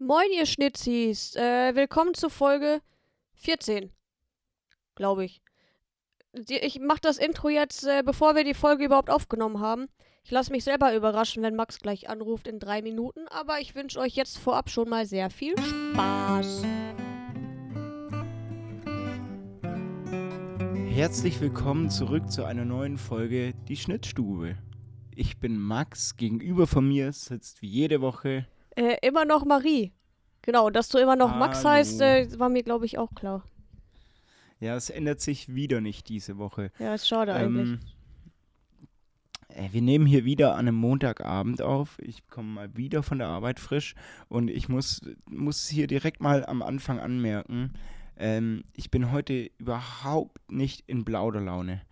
Moin, ihr Schnitzis. Äh, willkommen zu Folge 14. Glaube ich. Ich mache das Intro jetzt, äh, bevor wir die Folge überhaupt aufgenommen haben. Ich lasse mich selber überraschen, wenn Max gleich anruft in drei Minuten. Aber ich wünsche euch jetzt vorab schon mal sehr viel Spaß. Herzlich willkommen zurück zu einer neuen Folge Die Schnittstube. Ich bin Max, gegenüber von mir sitzt wie jede Woche. Äh, immer noch Marie. Genau, dass du immer noch Max Hallo. heißt, äh, war mir, glaube ich, auch klar. Ja, es ändert sich wieder nicht diese Woche. Ja, ist schade eigentlich. Ähm, äh, wir nehmen hier wieder an einem Montagabend auf. Ich komme mal wieder von der Arbeit frisch und ich muss, muss hier direkt mal am Anfang anmerken, ähm, ich bin heute überhaupt nicht in Plauderlaune.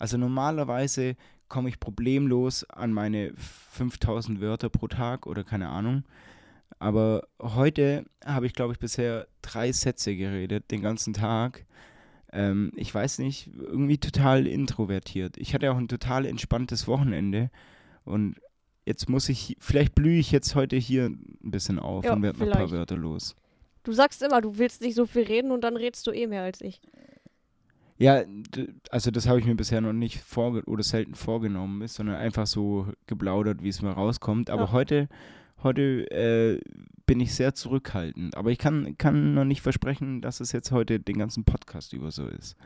Also normalerweise komme ich problemlos an meine 5000 Wörter pro Tag oder keine Ahnung. Aber heute habe ich, glaube ich, bisher drei Sätze geredet, den ganzen Tag. Ähm, ich weiß nicht, irgendwie total introvertiert. Ich hatte auch ein total entspanntes Wochenende und jetzt muss ich, vielleicht blühe ich jetzt heute hier ein bisschen auf Ja, und werde noch ein paar. Wörter los. Du sagst immer, du willst nicht so viel reden und dann redest du eh mehr als ich. Ja, also das habe ich mir bisher noch nicht vorge oder selten vorgenommen ist, sondern einfach so geplaudert, wie es mir rauskommt. Aber Ja. heute, heute äh, bin ich sehr zurückhaltend. Aber ich kann, kann noch nicht versprechen, dass es jetzt heute den ganzen Podcast über so ist.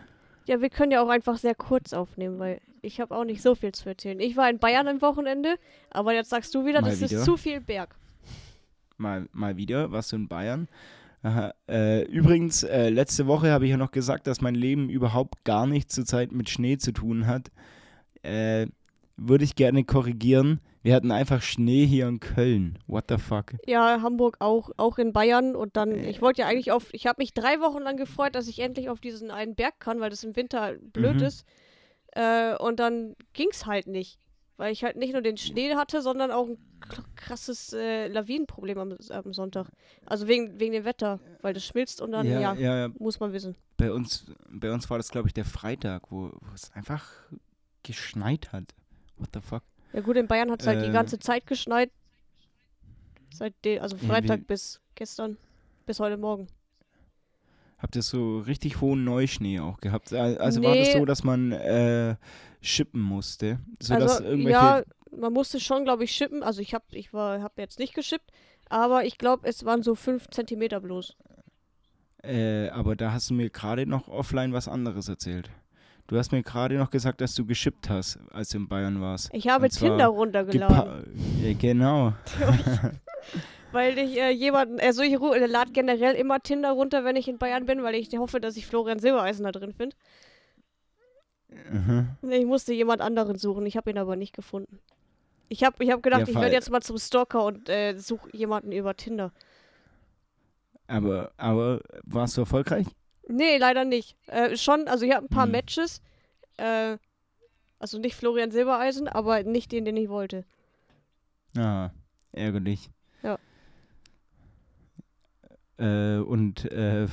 Ja, wir können ja auch einfach sehr kurz aufnehmen, weil ich habe auch nicht so viel zu erzählen. Ich war in Bayern am Wochenende, aber jetzt sagst du wieder, Mal das wieder. ist zu viel Berg. Mal, mal wieder, warst du in Bayern? Aha. Äh, übrigens, äh, letzte Woche habe ich ja noch gesagt, dass mein Leben überhaupt gar nichts zurzeit mit Schnee zu tun hat. Äh, würde ich gerne korrigieren. Wir hatten einfach Schnee hier in Köln. What the fuck? Ja, Hamburg auch, auch in Bayern und dann, Äh. ich wollte ja eigentlich auf, ich habe mich drei Wochen lang gefreut, dass ich endlich auf diesen einen Berg kann, weil das im Winter blöd Mhm. ist. Äh, und dann ging's halt nicht, weil ich halt nicht nur den Schnee hatte, sondern auch ein k- krasses äh, Lawinenproblem am, am Sonntag. Also wegen, wegen dem Wetter, weil das schmilzt und dann, ja, ja, ja, muss man wissen. bei uns, bei uns war das, glaube ich, der Freitag, wo, wo es einfach geschneit hat. What the fuck? Ja gut, in Bayern hat es halt die Äh. ganze Zeit geschneit. Seitdem, also Ja, Freitag wir- bis gestern, bis heute Morgen. Habt ihr so richtig hohen Neuschnee auch gehabt? Al- Also war das Nee. so, dass man äh, schippen musste? Sodass also irgendwelche ja, man musste schon, glaube ich, schippen. Also ich habe ich war, hab jetzt nicht geschippt, aber ich glaube, es waren so 5 Zentimeter bloß. Äh, aber da hast du mir gerade noch offline was anderes erzählt. Du hast mir gerade noch gesagt, dass du geschippt hast, als du in Bayern warst. Ich habe Tinder runtergeladen, ja, genau. weil ich äh, jemanden, also ich ru- lade generell immer Tinder runter, wenn ich in Bayern bin, weil ich hoffe, dass ich Florian Silbereisen da drin finde. Mhm. Ich musste jemand anderen suchen, ich habe ihn aber nicht gefunden. Ich habe ich hab gedacht, Ja, ich werde jetzt mal zum Stalker und äh, suche jemanden über Tinder. Aber, aber warst du erfolgreich? Nee, leider nicht. Äh, schon, also ich habe ein paar Hm. Matches. Äh, also nicht Florian Silbereisen, aber nicht den, den ich wollte. Ah, ärgerlich. Äh, und äh,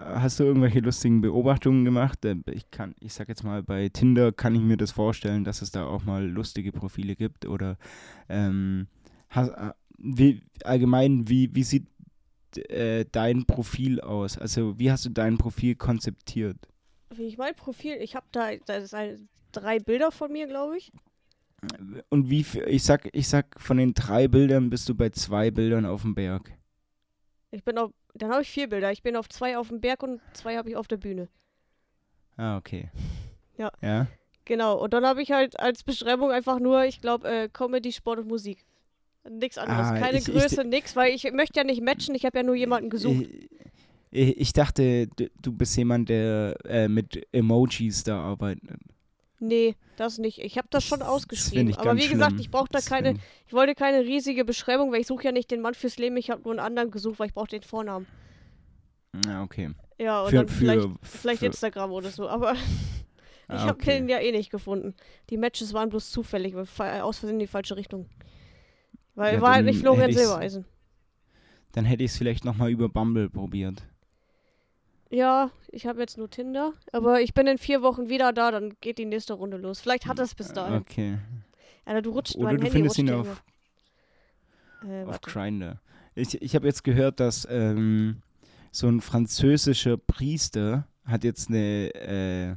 hast du irgendwelche lustigen Beobachtungen gemacht? Äh, Ich kann, ich sag jetzt mal, bei Tinder kann ich mir das vorstellen, dass es da auch mal lustige Profile gibt. Oder ähm, hast, äh, wie, allgemein, wie, wie sieht äh, dein Profil aus? Also wie hast du dein Profil konzeptiert? Wie ich mein Profil, ich habe da, da ist ein, drei Bilder von mir, glaube ich. Und wie, ich sag, ich sag, von den drei Bildern bist du bei zwei Bildern auf dem Berg. Ich bin auf, dann habe ich vier Bilder. Ich bin auf zwei auf dem Berg und zwei habe ich auf der Bühne. Ah, okay. Ja. Ja? Genau. Und dann habe ich halt als Beschreibung einfach nur, ich glaube, äh, Comedy, Sport und Musik. Nix anderes. Ah, Keine ich- ich- Größe, nix, weil ich möchte ja nicht matchen. Ich habe ja nur jemanden gesucht. Ich, ich, ich dachte, du bist jemand, der äh, mit Emojis da arbeitet. Nee, das nicht. Ich habe das schon Das ausgeschrieben. ich Aber wie gesagt, schlimm. ich brauche da Das keine, ich wollte keine riesige Beschreibung, weil ich suche ja nicht den Mann fürs Leben. Ich habe nur einen anderen gesucht, weil ich brauche den Vornamen. Ja, okay. Ja, und Für, dann vielleicht, für, vielleicht für, Instagram oder so. Aber ich ah, habe okay. den ja eh nicht gefunden. Die Matches waren bloß zufällig, aus Versehen in die falsche Richtung. Weil Ja, war halt nicht Florian Silbereisen. Dann hätte ich es vielleicht nochmal über Bumble probiert. Ja, ich habe jetzt nur Tinder, aber ich bin in vier Wochen wieder da, dann geht die nächste Runde los. Vielleicht hat er es bis dahin. Okay. Alter, du rutscht Oder mein du Handy findest ihn auf. Äh, auf. Grindr. Ich, ich habe jetzt gehört, dass ähm, so ein französischer Priester hat jetzt eine. Äh,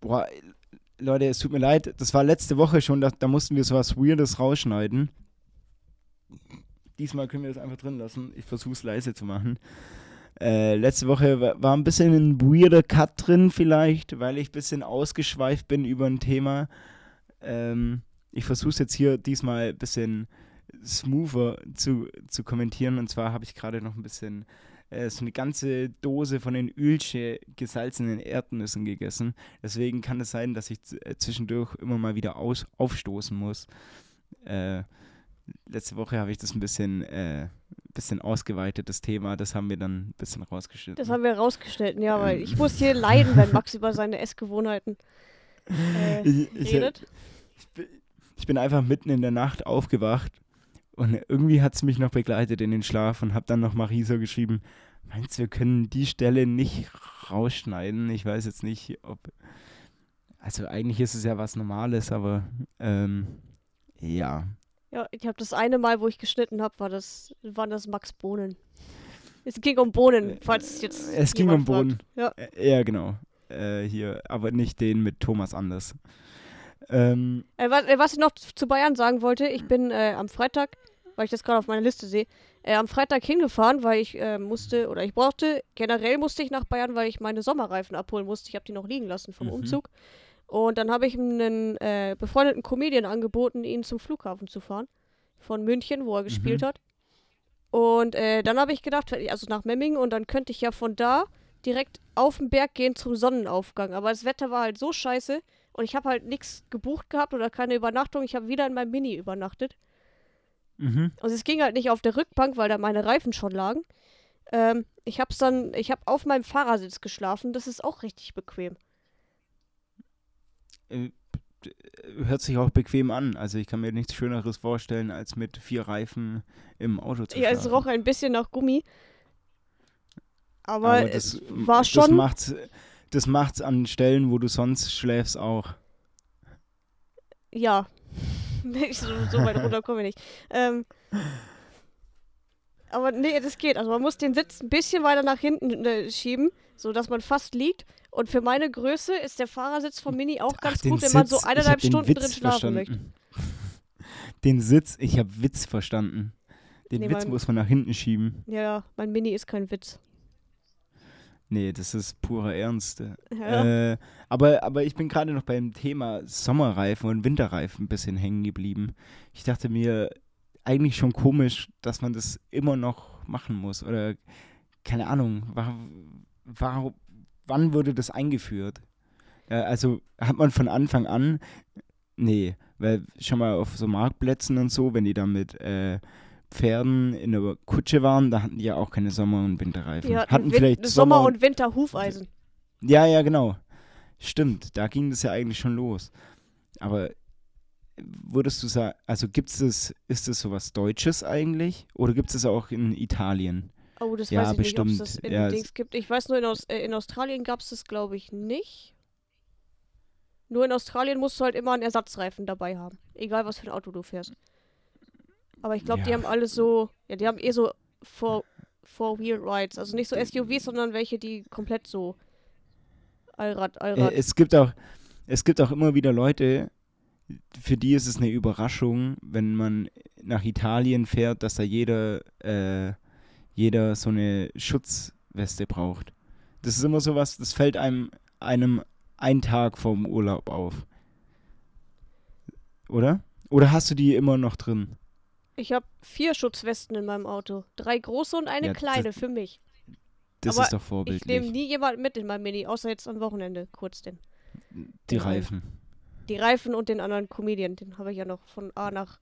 boah, Leute, es tut mir leid, das war letzte Woche schon, da, da mussten wir sowas Weirdes rausschneiden. Diesmal können wir das einfach drin lassen. Ich versuche es leise zu machen. Äh, letzte Woche war, war ein bisschen ein weirder Cut drin, vielleicht, weil ich ein bisschen ausgeschweift bin über ein Thema. Ähm, ich versuche es jetzt hier diesmal ein bisschen smoother zu, zu kommentieren. Und zwar habe ich gerade noch ein bisschen äh, so eine ganze Dose von den Ölsche gesalzenen Erdnüssen gegessen. Deswegen kann es sein, dass ich äh, zwischendurch immer mal wieder aus, aufstoßen muss. Äh, letzte Woche habe ich das ein bisschen, äh, bisschen ausgeweitet, das Thema. Das haben wir dann ein bisschen rausgeschnitten. Das haben wir rausgeschnitten, ja, weil ich muss hier leiden, wenn Max über seine Essgewohnheiten äh, ich, ich, redet. Ich, bin- einfach mitten in der Nacht aufgewacht und irgendwie hat es mich noch begleitet in den Schlaf und habe dann noch Marie so geschrieben, meinst du, wir können die Stelle nicht rausschneiden? Ich weiß jetzt nicht, ob... Also eigentlich ist es ja was Normales, aber ähm, ja. Ja, ich habe das eine Mal, wo ich geschnitten habe, war das, waren das Max Bohnen. Es ging um Bohnen, falls jetzt. Es ging um. Bohnen. Ja. Äh, Ja, genau. Äh, hier, aber nicht den mit Thomas Anders. Ähm, Äh, was, äh, was ich noch zu Bayern sagen wollte, ich bin äh, am Freitag, weil ich das gerade auf meiner Liste sehe, äh, am Freitag hingefahren, weil ich äh, musste, oder ich brauchte, generell musste ich nach Bayern, weil ich meine Sommerreifen abholen musste. Ich habe die noch liegen lassen vom Mhm. Umzug. Und dann habe ich einen äh, befreundeten Comedian angeboten, ihn zum Flughafen zu fahren. Von München, wo er gespielt Mhm. hat. Und äh, dann habe ich gedacht, also nach Memmingen, und dann könnte ich ja von da direkt auf den Berg gehen zum Sonnenaufgang. Aber das Wetter war halt so scheiße und ich habe halt nichts gebucht gehabt oder keine Übernachtung. Ich habe wieder in meinem Mini übernachtet. mhm. Also es ging halt nicht auf der Rückbank, weil da meine Reifen schon lagen. Ähm, ich hab's dann, ich habe auf meinem Fahrersitz geschlafen. Das ist auch richtig bequem. Äh, hört sich auch bequem an. Also ich kann mir nichts Schöneres vorstellen, als mit vier Reifen im Auto zu Ja, es roch ein bisschen nach Gummi. Aber, Aber es das, war das schon. macht's, das macht's an Stellen, wo du sonst schläfst, auch. Ja. So, so weit runter komme ich nicht. Ähm, aber nee, das geht. Also man muss den Sitz ein bisschen weiter nach hinten äh, schieben, sodass man fast liegt. Und für meine Größe ist der Fahrersitz vom Mini auch ganz Ach, gut, wenn man so Sitz, ich hab eineinhalb den Stunden Witz drin schlafen möchte. verstanden. Den Sitz, ich habe Witz verstanden. Den Nee, Witz mein- muss man nach hinten schieben. Ja, ja, mein Mini ist kein Witz. Nee, das ist purer Ernst. Ja. Äh, aber, aber ich bin gerade noch beim Thema Sommerreifen und Winterreifen ein bisschen hängen geblieben. Ich dachte mir, eigentlich schon komisch, dass man das immer noch machen muss. Oder keine Ahnung, war, war, wann wurde das eingeführt? Äh, also hat man von Anfang an, nee, weil schon mal auf so Marktplätzen und so, wenn die da mit äh, Pferden in der Kutsche waren, da hatten die ja auch keine Sommer- und Winterreifen. Die hatten Win- vielleicht Sommer, Sommer- und Winter Hufeisen. ja, ja, genau. Stimmt, da ging das ja eigentlich schon los. Aber würdest du sagen, also gibt es, ist das sowas Deutsches eigentlich? Oder gibt es das auch in Italien? Oh, das Ja, weiß ich nicht, ob es bestimmt. das in Ja, Dings gibt. Ich weiß nur, in, Aus äh, in Australien gab es das, glaube ich, nicht. Nur in Australien musst du halt immer einen Ersatzreifen dabei haben. Egal, was für ein Auto du fährst. Aber ich glaube, die Ja. haben alle so, ja, die haben eh so Four- Four-Wheel-Rides. Also nicht so SUVs, sondern welche, die komplett so Allrad, Äh, Allrad. es gibt auch, es gibt auch immer wieder Leute, für die ist es eine Überraschung, wenn man nach Italien fährt, dass da jeder, äh, jeder so eine Schutzweste braucht. Das ist immer sowas, das fällt einem, einem einen Tag vorm Urlaub auf. Oder? Oder hast du die immer noch drin? Ich habe vier Schutzwesten in meinem Auto. Drei große und eine Ja, kleine für mich. Das Aber ist doch Ich vorbildlich. nehme nie jemanden mit in meinem Mini, außer jetzt am Wochenende, kurz denn. die Ja. Reifen. Die Reifen und den anderen Comedian, den habe ich ja noch von A nach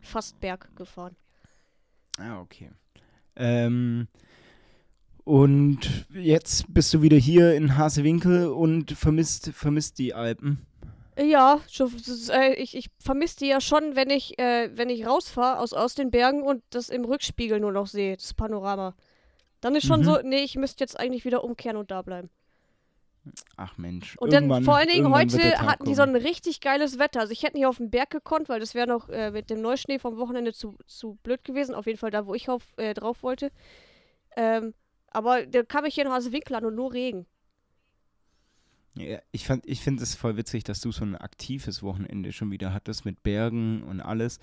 Fastberg gefahren. Ah, okay. Ähm, und jetzt bist du wieder hier in Hasewinkel und vermisst, vermisst die Alpen. Ja, äh, ich, ich vermisse die ja schon, wenn ich, äh, wenn ich rausfahre aus, aus den Bergen und das im Rückspiegel nur noch sehe, das Panorama. Dann ist schon Mhm. so, nee, ich müsste jetzt eigentlich wieder umkehren und da bleiben. Ach Mensch. Und dann irgendwann- vor allen Dingen heute hatten die so ein richtig geiles Wetter. Also ich hätte nicht auf den Berg gekonnt, weil das wäre noch äh, mit dem Neuschnee vom Wochenende zu, zu blöd gewesen. Auf jeden Fall da, wo ich auf, äh, drauf wollte. Ähm, aber da kam ich hier noch aus Winkel an und nur Regen. Ja, ich fand, ich finde es voll witzig, dass du so ein aktives Wochenende schon wieder hattest mit Bergen und alles.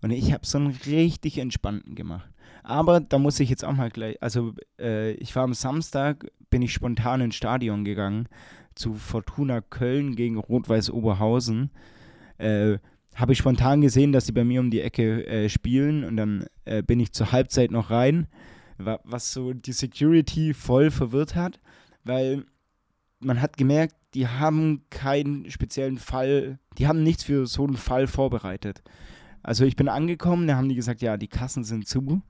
Und ich habe so einen richtig entspannten gemacht. Aber da muss ich jetzt auch mal gleich, also äh, ich war am Samstag, bin ich spontan ins Stadion gegangen zu Fortuna Köln gegen Rot-Weiß Oberhausen. Äh, habe ich spontan gesehen, dass sie bei mir um die Ecke äh, spielen und dann äh, bin ich zur Halbzeit noch rein, wa was so die Security voll verwirrt hat, weil man hat gemerkt, die haben keinen speziellen Fall, die haben nichts für so einen Fall vorbereitet. Also ich bin angekommen, da haben die gesagt, ja, die Kassen sind zu,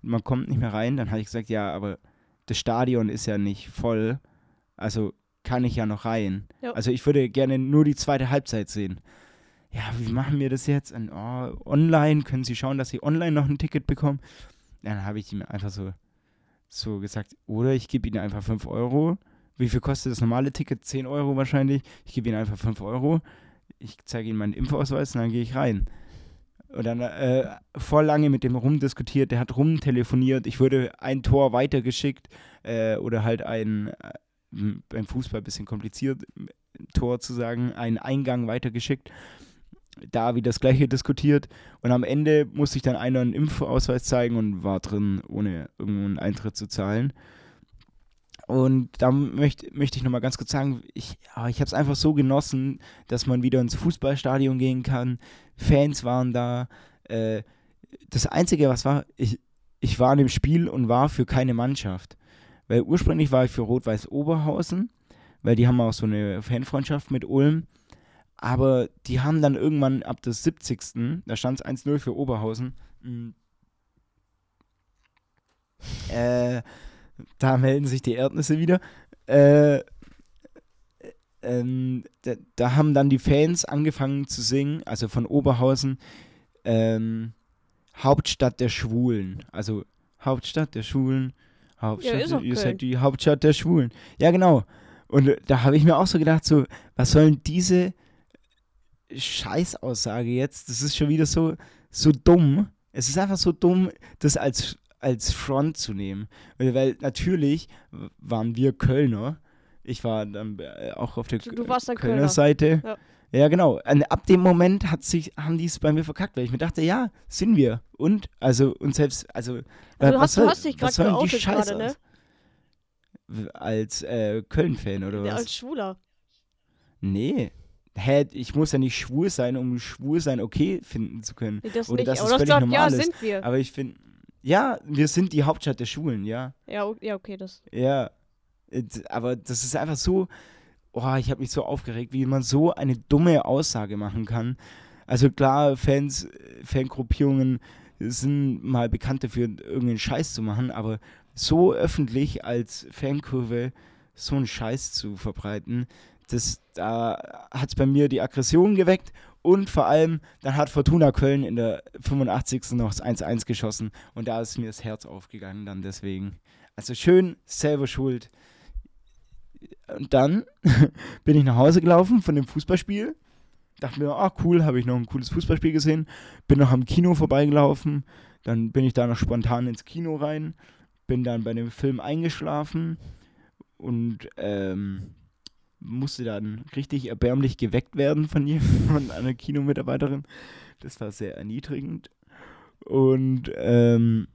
man kommt nicht mehr rein. Dann habe ich gesagt, ja, aber das Stadion ist ja nicht voll, also kann ich ja noch rein. Ja. Also ich würde gerne nur die zweite Halbzeit sehen. Ja, wie machen wir das jetzt? Und, oh, online, können Sie schauen, dass Sie online noch ein Ticket bekommen? Dann habe ich ihm einfach so, so gesagt, oder ich gebe Ihnen einfach 5 Euro. Wie viel kostet das normale Ticket? 10 Euro wahrscheinlich. Ich gebe Ihnen einfach 5 Euro. Ich zeige Ihnen meinen Impfausweis und dann gehe ich rein. Und dann äh, voll lange mit dem rumdiskutiert, der hat rumtelefoniert, ich wurde ein Tor weitergeschickt äh, oder halt ein, äh, beim Fußball ein bisschen kompliziert, Tor zu sagen, einen Eingang weitergeschickt. Da wieder das gleiche diskutiert und am Ende musste ich dann einer einen Impfausweis zeigen und war drin, ohne irgendwo einen Eintritt zu zahlen. Und da möchte, möchte ich nochmal ganz kurz sagen, ich, ah, ich habe es einfach so genossen, dass man wieder ins Fußballstadion gehen kann. Fans waren da. Äh, das Einzige, was war, ich, ich war in dem Spiel und war für keine Mannschaft. Weil ursprünglich war ich für Rot-Weiß Oberhausen, weil die haben auch so eine Fanfreundschaft mit Ulm. Aber die haben dann irgendwann ab des 70. Da stand es 1-0 für Oberhausen. mm, Äh, da melden sich die Erdnüsse wieder. Äh, ähm, da, da haben dann die Fans angefangen zu singen, also von Oberhausen, ähm, Hauptstadt der Schwulen. Also Hauptstadt der Schwulen, Hauptstadt, auch ihr seid die Hauptstadt der Schwulen. Ja, genau. Und äh, da habe ich mir auch so gedacht, so, was sollen diese Scheißaussage jetzt? Das ist schon wieder so, so dumm. Es ist einfach so dumm, das als, als Front zu nehmen. Weil, natürlich waren wir Kölner. Ich war dann äh, auch auf der Du- du warst dann Kölner Kölner. Seite. Ja. Ja, genau. Und ab dem Moment hat sich, haben die es bei mir verkackt, weil ich mir dachte, ja, sind wir. Und, also, und selbst, also, Also du was hast- du soll- hast dich was grad sollen die Scheiße gerade, ne? Als äh, Köln-Fan oder Ja, was? als Schwuler. Nee. Hä, ich muss ja nicht schwul sein, um schwul sein okay finden zu können. Das Oder nicht. du hast völlig gesagt, normal ja, ist. sind wir. Aber ich finde, ja, wir sind die Hauptstadt der Schulen, ja. Ja, okay, das. Ja. Aber das ist einfach so, oh, ich habe mich so aufgeregt, wie man so eine dumme Aussage machen kann. Also klar, Fans, äh, Fangruppierungen sind mal bekannt dafür, irgendeinen Scheiß zu machen, aber so öffentlich als Fankurve so einen Scheiß zu verbreiten, das, da hat es bei mir die Aggression geweckt und vor allem, dann hat Fortuna Köln in der 85. noch das 1-1 geschossen und da ist mir das Herz aufgegangen dann deswegen. Also schön, selber schuld. Und dann bin ich nach Hause gelaufen von dem Fußballspiel. Dachte mir, ah cool, habe ich noch ein cooles Fußballspiel gesehen. Bin noch am Kino vorbeigelaufen. Dann bin ich da noch spontan ins Kino rein. Bin dann bei dem Film eingeschlafen und ähm, musste dann richtig erbärmlich geweckt werden von, ihr, von einer Kinomitarbeiterin. Das war sehr erniedrigend. Und ähm,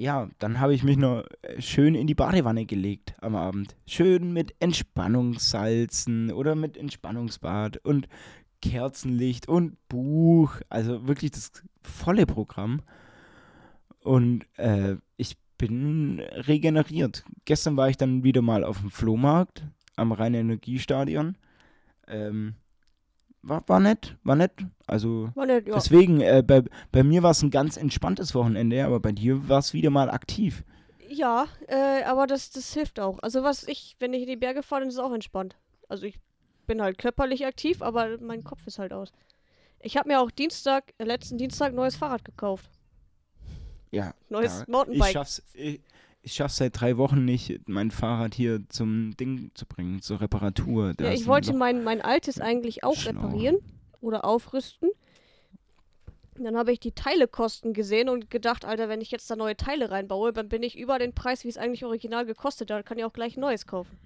ja, dann habe ich mich noch äh, schön in die Badewanne gelegt am Abend. Schön mit Entspannungssalzen oder mit Entspannungsbad und Kerzenlicht und Buch. Also wirklich das volle Programm. Und äh, ich bin regeneriert. Gestern war ich dann wieder mal auf dem Flohmarkt am Rhein-Energiestadion. Ähm, war, war nett, war nett. Also War nett, ja. Deswegen, äh, bei, bei mir war es ein ganz entspanntes Wochenende, aber bei dir war es wieder mal aktiv. Ja, äh, aber das, das hilft auch. Also was ich, wenn ich in die Berge fahre, dann ist es auch entspannt. Also ich bin halt körperlich aktiv, aber mein Kopf ist halt aus. Ich habe mir auch Dienstag, äh, letzten Dienstag, neues Fahrrad gekauft. Ja. Neues ja. Ich Mountainbike. schaff's, ich, ich schaffe seit drei Wochen nicht, mein Fahrrad hier zum Ding zu bringen, zur Reparatur. Da Ja, ich wollte mein, mein altes eigentlich auch Schlauch. reparieren oder aufrüsten. Dann habe ich die Teilekosten gesehen und gedacht, Alter, wenn ich jetzt da neue Teile reinbaue, dann bin ich über den Preis, wie es eigentlich original gekostet hat. Kann ich auch gleich ein neues kaufen.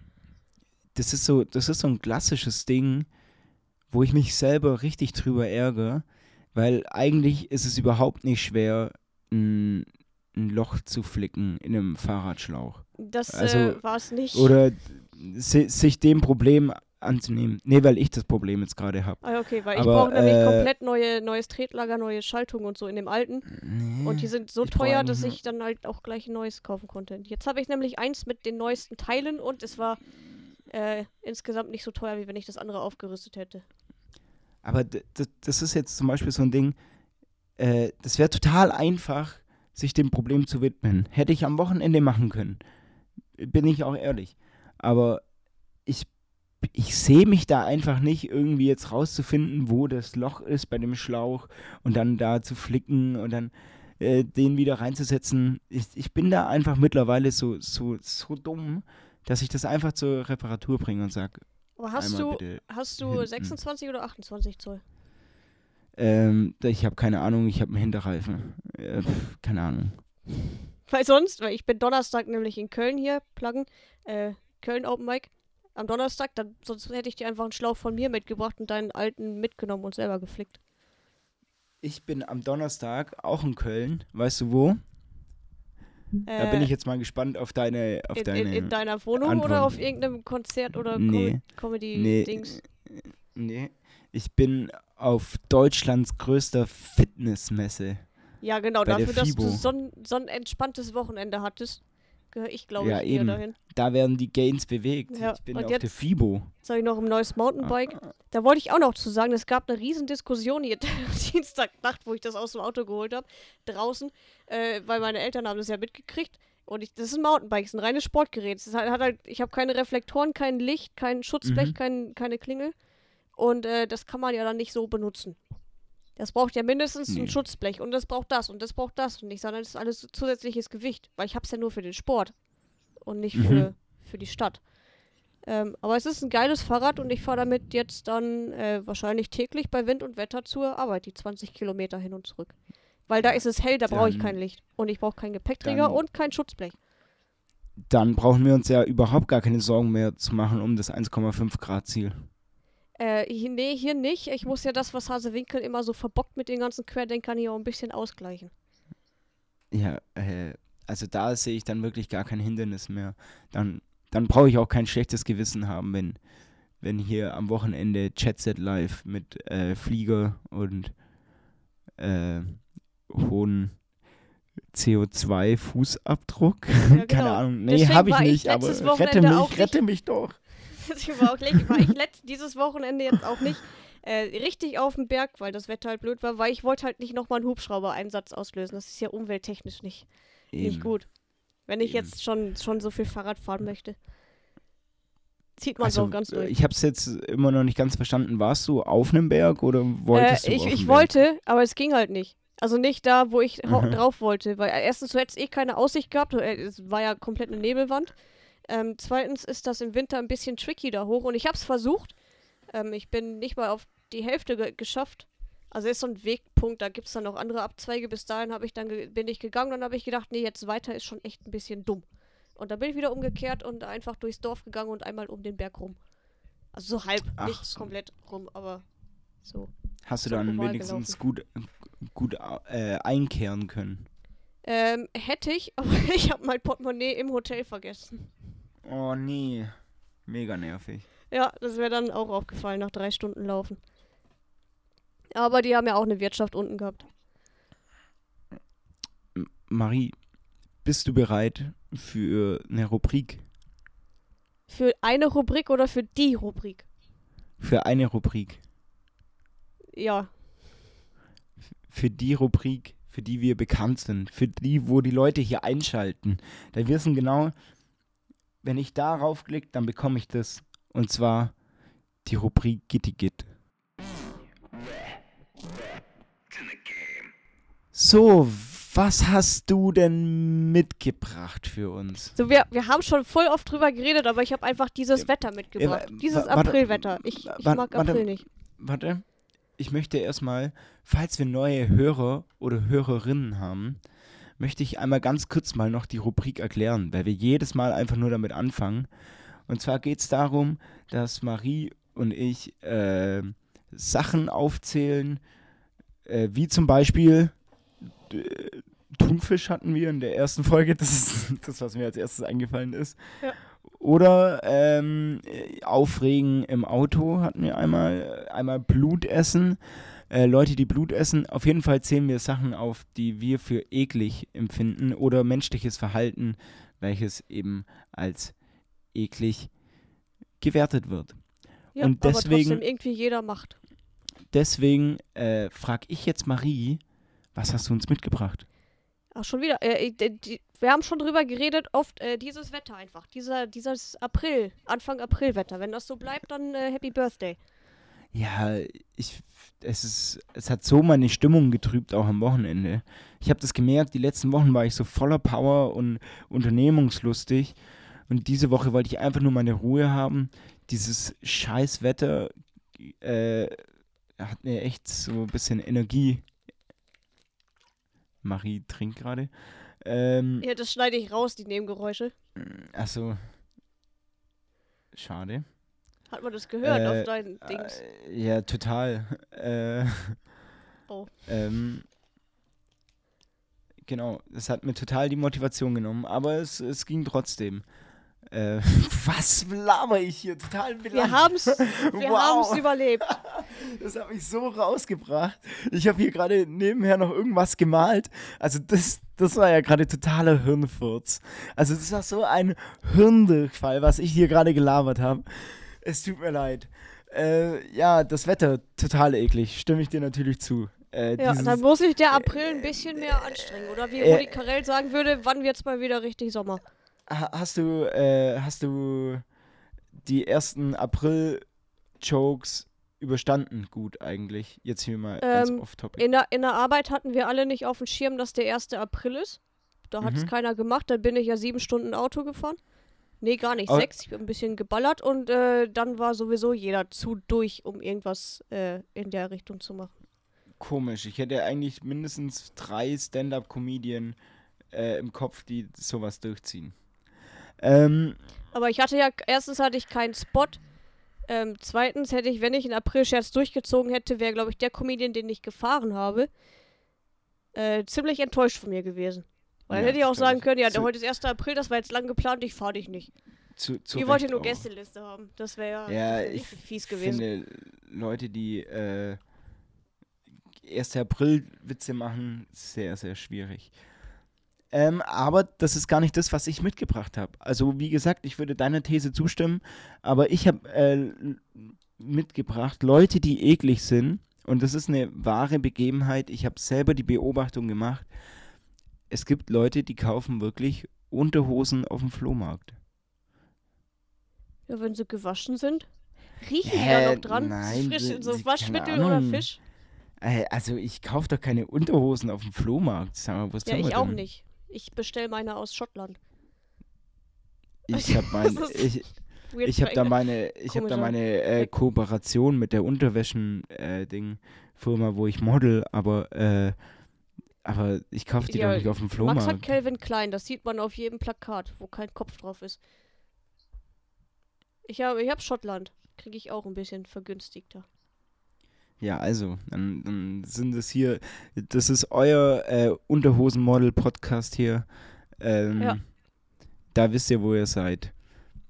das ist so, das ist so ein klassisches Ding, wo ich mich selber richtig drüber ärgere, weil eigentlich ist es überhaupt nicht schwer, ein, ein Loch zu flicken in einem Fahrradschlauch. Das Also, äh, war es nicht. Oder si sich dem Problem anzunehmen. Nee, weil ich das Problem jetzt gerade habe. Ah, okay, weil ich Aber, brauche nämlich äh, komplett neue, neues Tretlager, neue Schaltung und so in dem alten. Nee. Und die sind so ich teuer, dass ich dann halt auch gleich ein neues kaufen konnte. Jetzt habe ich nämlich eins mit den neuesten Teilen und es war äh, insgesamt nicht so teuer, wie wenn ich das andere aufgerüstet hätte. Aber das ist jetzt zum Beispiel so ein Ding, äh, das wäre total einfach, sich dem Problem zu widmen. Hätte ich am Wochenende machen können. Bin ich auch ehrlich. Aber ich, ich sehe mich da einfach nicht, irgendwie jetzt rauszufinden, wo das Loch ist bei dem Schlauch und dann da zu flicken und dann äh, den wieder reinzusetzen. Ich, ich bin da einfach mittlerweile so, so, so dumm, dass ich das einfach zur Reparatur bringe und sage, Aber hast du, hast du hinten. 26 oder 28 Zoll? Ähm, ich habe keine Ahnung, ich habe einen Hinterreifen. Äh, keine Ahnung. Weil sonst, weil ich bin Donnerstag nämlich in Köln hier, pluggen, äh, Köln Open Mic. Am Donnerstag, dann, sonst hätte ich dir einfach einen Schlauch von mir mitgebracht und deinen alten mitgenommen und selber geflickt. Ich bin am Donnerstag auch in Köln. Weißt du wo? Da bin Äh, ich jetzt mal gespannt auf deine. Auf in, deine in, in deiner Wohnung Antwort. oder auf irgendeinem Konzert oder Nee. Com nee, Comedy-Dings? nee. Ich bin auf Deutschlands größter Fitnessmesse. Ja, genau, dafür, dass du so ein, so ein entspanntes Wochenende hattest, gehöre ich, glaube Ja, ich, eher eben. dahin. Da werden die Gains bewegt. Ja, Ich bin und auf jetzt- der FIBO. Jetzt habe ich noch ein neues Mountainbike. Ah. Da wollte ich auch noch zu sagen, es gab eine riesen Diskussion hier Dienstagnacht, wo ich das aus dem Auto geholt habe, draußen, äh, weil meine Eltern haben das ja mitgekriegt. Und ich, das ist ein Mountainbike, das ist ein reines Sportgerät. Es hat, hat halt, ich habe keine Reflektoren, kein Licht, kein Schutzblech, Mhm. kein, keine Klingel. Und äh, das kann man ja dann nicht so benutzen. Das braucht ja mindestens Nee. ein Schutzblech und das braucht das und das braucht das und nicht, sondern das ist alles zusätzliches Gewicht, weil ich habe es ja nur für den Sport und nicht Mhm. für, für die Stadt. Ähm, aber es ist ein geiles Fahrrad und ich fahre damit jetzt dann äh, wahrscheinlich täglich bei Wind und Wetter zur Arbeit, die 20 Kilometer hin und zurück. Weil da ist es hell, da brauche ich kein Licht. Und ich brauche keinen Gepäckträger und kein Schutzblech. Dann brauchen wir uns ja überhaupt gar keine Sorgen mehr zu machen um das 1,5 Grad Ziel. Äh, hier, nee, hier nicht. Ich muss ja das, was Hasewinkel immer so verbockt mit den ganzen Querdenkern hier auch ein bisschen ausgleichen. Ja, äh, also da sehe ich dann wirklich gar kein Hindernis mehr. Dann, dann brauche ich auch kein schlechtes Gewissen haben, wenn, wenn hier am Wochenende Jet Set Live mit äh, Flieger und äh, hohen CO2-Fußabdruck. genau. Keine Ahnung. Nee, habe ich war ich nicht, aber rette Wochenende auch mich, nicht- rette mich doch. Deswegen war, auch, le- war ich letzt, dieses Wochenende jetzt auch nicht äh, richtig auf dem Berg, weil das Wetter halt blöd war, weil ich wollte halt nicht nochmal einen Hubschrauber-Einsatz auslösen. Das ist ja umwelttechnisch nicht, nicht gut. Wenn ich Eben. jetzt schon, schon so viel Fahrrad fahren möchte. Zieht man es Also, auch ganz durch. ich habe es jetzt immer noch nicht ganz verstanden. Warst du auf einem Berg oder wolltest Äh, du ich auf ich Berg? wollte, aber es ging halt nicht. Also nicht da, wo ich drauf wollte. Weil erstens, du hättest eh keine Aussicht gehabt. äh, Es war ja komplett eine Nebelwand. Ähm, zweitens ist das im Winter ein bisschen tricky da hoch. Und ich habe es versucht. Ähm, ich bin nicht mal auf die Hälfte ge geschafft. Also ist so ein Wegpunkt, da gibt es dann noch andere Abzweige. Bis dahin habe ich dann bin ich gegangen und dann habe ich gedacht, nee, jetzt weiter ist schon echt ein bisschen dumm. Und dann bin ich wieder umgekehrt und einfach durchs Dorf gegangen und einmal um den Berg rum. Also so halb, Ach nicht so. komplett rum, aber so. Hast du so dann wenigstens gut, gut äh, einkehren können? Ähm, hätte ich, aber ich habe mein Portemonnaie im Hotel vergessen. Oh nee. Mega nervig. Ja, das wäre dann auch aufgefallen nach drei Stunden Laufen. Aber die haben ja auch eine Wirtschaft unten gehabt. Marie, bist du bereit für eine Rubrik? Für eine Rubrik oder für die Rubrik? Für eine Rubrik. Ja. Für die Rubrik, für die wir bekannt sind. Für die, wo die Leute hier einschalten. Da wissen genau, wenn ich darauf klicke, dann bekomme ich das. Und zwar die Rubrik Gitti Git. So, Was hast du denn mitgebracht für uns? So, wir, wir haben schon voll oft drüber geredet, aber ich habe einfach dieses Wetter mitgebracht. wa- dieses Aprilwetter. Ich, ich mag warte. April nicht. Warte. Ich möchte erstmal, falls wir neue Hörer oder Hörerinnen haben, möchte ich einmal ganz kurz mal noch die Rubrik erklären, weil wir jedes Mal einfach nur damit anfangen. Und zwar geht es darum, dass Marie und ich äh, Sachen aufzählen, äh, wie zum Beispiel äh, Thunfisch hatten wir in der ersten Folge, das ist das, was mir als erstes eingefallen ist. Ja. Oder ähm, äh, Aufregen im Auto hatten wir einmal, einmal Blut essen. Äh, Leute, die Blut essen. Auf jeden Fall zählen wir Sachen auf, die wir für eklig empfinden oder menschliches Verhalten, welches eben als eklig gewertet wird. Ja, Und aber deswegen- trotzdem irgendwie jeder macht. Deswegen äh, frage ich jetzt Marie, was hast du uns mitgebracht? Ach, schon wieder. Äh, die, die, wir haben schon drüber geredet, oft äh, dieses Wetter einfach. Dieser, dieses April, Anfang April-Wetter. Wenn das so bleibt, dann äh, Happy Birthday. Ja, ich, es ist, es hat so meine Stimmung getrübt, auch am Wochenende. Ich habe das gemerkt, die letzten Wochen war ich so voller Power und unternehmungslustig. Und diese Woche wollte ich einfach nur meine Ruhe haben. Dieses scheiß Wetter äh, hat mir echt so ein bisschen Energie. Marie trinkt gerade. Ähm, Ja, das schneide ich raus, die Nebengeräusche. Achso. Schade. Hat man das gehört Äh, auf deinen Dings? Äh, ja, total. Äh, Oh. ähm, genau, es hat mir total die Motivation genommen, aber es, es ging trotzdem. Äh, was laber ich hier? Total Wir belangt. haben's, wir Wow. haben's überlebt. Das hat mich so rausgebracht. Ich habe hier gerade nebenher noch irgendwas gemalt. Also das, das war ja gerade totaler Hirnfurz. Also das war so ein Hirndurchfall, was ich hier gerade gelabert habe. Es tut mir leid. Äh, ja, das Wetter, total eklig. Stimme ich dir natürlich zu. Äh, Ja, dieses- dann muss sich der April ein bisschen mehr anstrengen. Oder wie äh, Rudi Carell sagen würde, wann wird's mal wieder richtig Sommer? Ha- Hast du, äh, hast du die ersten April-Jokes überstanden? Gut, eigentlich. Jetzt hier mal ganz Ähm, off-topic. In der, in der Arbeit hatten wir alle nicht auf dem Schirm, dass der 1. April ist. Da hat es Mhm. keiner gemacht. Dann bin ich ja sieben Stunden Auto gefahren. Nee, gar nicht. Aber- Sechs. Ich bin ein bisschen geballert und äh, dann war sowieso jeder zu durch, um irgendwas äh, in der Richtung zu machen. Komisch. Ich hätte eigentlich mindestens drei Stand-up-Comedien äh, im Kopf, die sowas durchziehen. Ähm, Aber ich hatte ja, erstens hatte ich keinen Spot. Ähm, zweitens hätte ich, wenn ich einen April-Scherz durchgezogen hätte, wäre, glaube ich, der Comedian, den ich gefahren habe, äh, ziemlich enttäuscht von mir gewesen. Weil dann Ja, hätte ich auch sagen können, ja, heute ist 1. April, das war jetzt lang geplant, ich fahre dich nicht. zu, zu ich wollte nur. Gästeliste haben. Das wäre Ja, wär ich fies gewesen. finde, Leute, die äh, 1. April-Witze machen, sehr, sehr schwierig. Ähm, aber das ist gar nicht das, was ich mitgebracht habe. Also, wie gesagt, ich würde deiner These zustimmen, aber ich habe äh, mitgebracht Leute, die eklig sind. Und das ist eine wahre Begebenheit. Ich habe selber die Beobachtung gemacht. Es gibt Leute, die kaufen wirklich Unterhosen auf dem Flohmarkt. Ja, wenn sie gewaschen sind. Riechen die Hä, da noch dran? nein, Frisch, die- so Waschmittel oder. Fisch? Äh, Also ich kaufe doch keine Unterhosen auf dem Flohmarkt. Sag mal, was Ja, ich auch denn? nicht. Ich bestelle meine aus Schottland. Ich habe mein, ich, ich habe da meine, ich habe da Komischer meine äh. Kooperation mit der Unterwäschen äh, Firma, wo ich model, aber äh, aber ich kaufe die Ja, doch nicht auf dem Max hat Flohmarkt. Calvin Klein, das sieht man auf jedem Plakat, wo kein Kopf drauf ist. Ich habe ich hab Schottland. Kriege ich auch ein bisschen vergünstigter. Ja, also, dann, dann sind es hier, das ist euer äh, Unterhosen-Model-Podcast hier. Ähm, Ja. Da wisst ihr, wo ihr seid.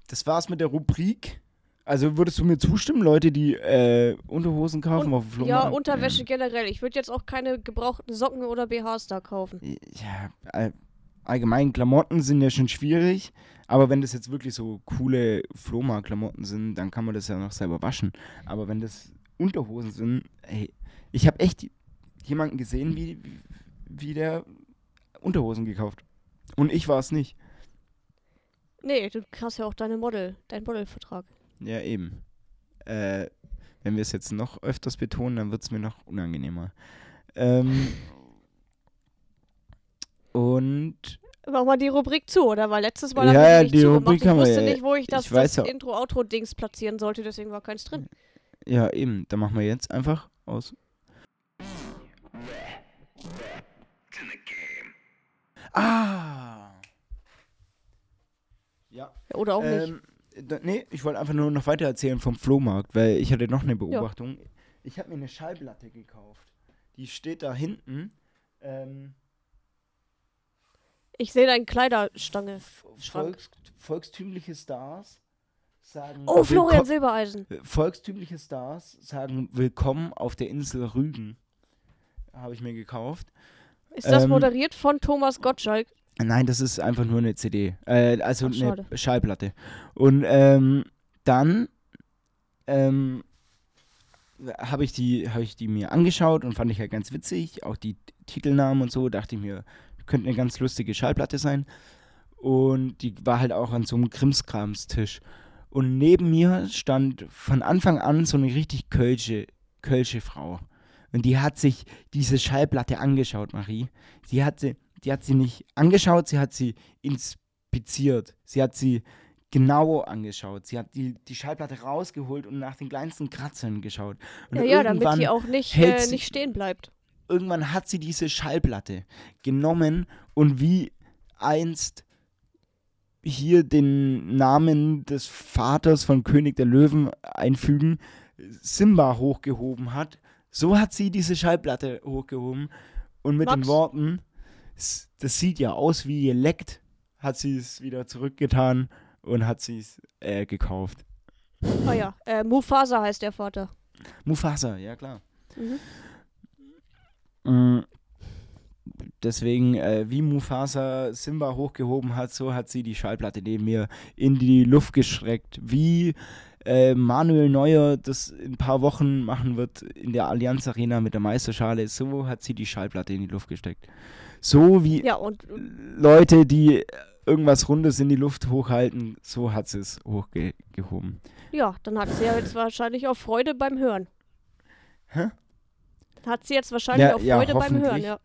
Das war's mit der Rubrik. Also würdest du mir zustimmen, Leute, die äh, Unterhosen kaufen Und- auf dem Ja, Flohmarkt? Unterwäsche generell. Ich würde jetzt auch keine gebrauchten Socken oder BHs da kaufen. Ja, all, allgemein Klamotten sind ja schon schwierig, aber wenn das jetzt wirklich so coole Flohmarkt-Klamotten sind, dann kann man das ja noch selber waschen. Aber wenn das Unterhosen sind, ey, ich habe echt jemanden gesehen, wie, wie, wie der Unterhosen gekauft. Und ich war es nicht. Nee, du hast ja auch deine Model, deinen Modelvertrag. Ja, eben. Äh, wenn wir es jetzt noch öfters betonen, dann wird es mir noch unangenehmer. Ähm, Und Mach mal die Rubrik zu, oder? Weil letztes Mal Ja, haben wir ja, die nicht. Rubrik ich haben wir wusste ja- nicht, wo ich das, ich das ja- Intro-Outro-Dings platzieren sollte, deswegen war keins drin. ja, eben, dann machen wir jetzt einfach aus. Ah! Ja. Oder auch nicht. Ähm, da, nee, ich wollte einfach nur noch weiter erzählen vom Flohmarkt, weil ich hatte noch eine Beobachtung. Ich habe mir eine Schallplatte gekauft. Die steht da hinten. Ähm, Ich sehe deine Kleiderstange. Volks, volkstümliche Stars sagen. Oh, Florian willko- Silbereisen. Volkstümliche Stars sagen Willkommen auf der Insel Rügen. Habe ich mir gekauft. Ist das Ähm, moderiert von Thomas Gottschalk? Nein, das ist einfach nur eine CD. Äh, also Ach, eine. Schallplatte. Und ähm, dann ähm, habe ich, die, hab ich die mir angeschaut und fand ich ja ganz witzig. Auch die Titelnamen und so. Dachte ich mir, könnte eine ganz lustige Schallplatte sein. Und die war halt auch an so einem Krimskramstisch. Und neben mir stand von Anfang an so eine richtig kölsche, kölsche Frau. Und die hat sich diese Schallplatte angeschaut, Marie. Sie hat sie, die hat sie nicht angeschaut, sie hat sie inspiziert. Sie hat sie genau angeschaut. Sie hat die, die Schallplatte rausgeholt und nach den kleinsten Kratzern geschaut. Und Ja, ja, damit die auch nicht, äh, sie- nicht stehen bleibt. irgendwann hat sie diese Schallplatte genommen und wie einst hier den Namen des Vaters von König der Löwen einfügen, Simba hochgehoben hat. So hat sie diese Schallplatte hochgehoben und mit den Max? Worten, "S- das sieht ja aus wie geleckt, hat sie es wieder zurückgetan und hat sie es äh, gekauft. Ah ja, äh, Mufasa heißt der Vater. Mufasa, ja klar. Mhm. Mm, Deswegen, äh, wie Mufasa Simba hochgehoben hat, so hat sie die Schallplatte neben mir in die Luft geschreckt. Wie äh, Manuel Neuer das in ein paar Wochen machen wird in der Allianz Arena mit der Meisterschale, so hat sie die Schallplatte in die Luft gesteckt. So wie Ja, und Leute, die irgendwas Rundes in die Luft hochhalten, so hat sie es hochgehoben. ja, dann hat sie ja jetzt wahrscheinlich auch Freude beim Hören. Hä? Hat sie jetzt wahrscheinlich Ja, auch ja, Freude beim Hören, ja.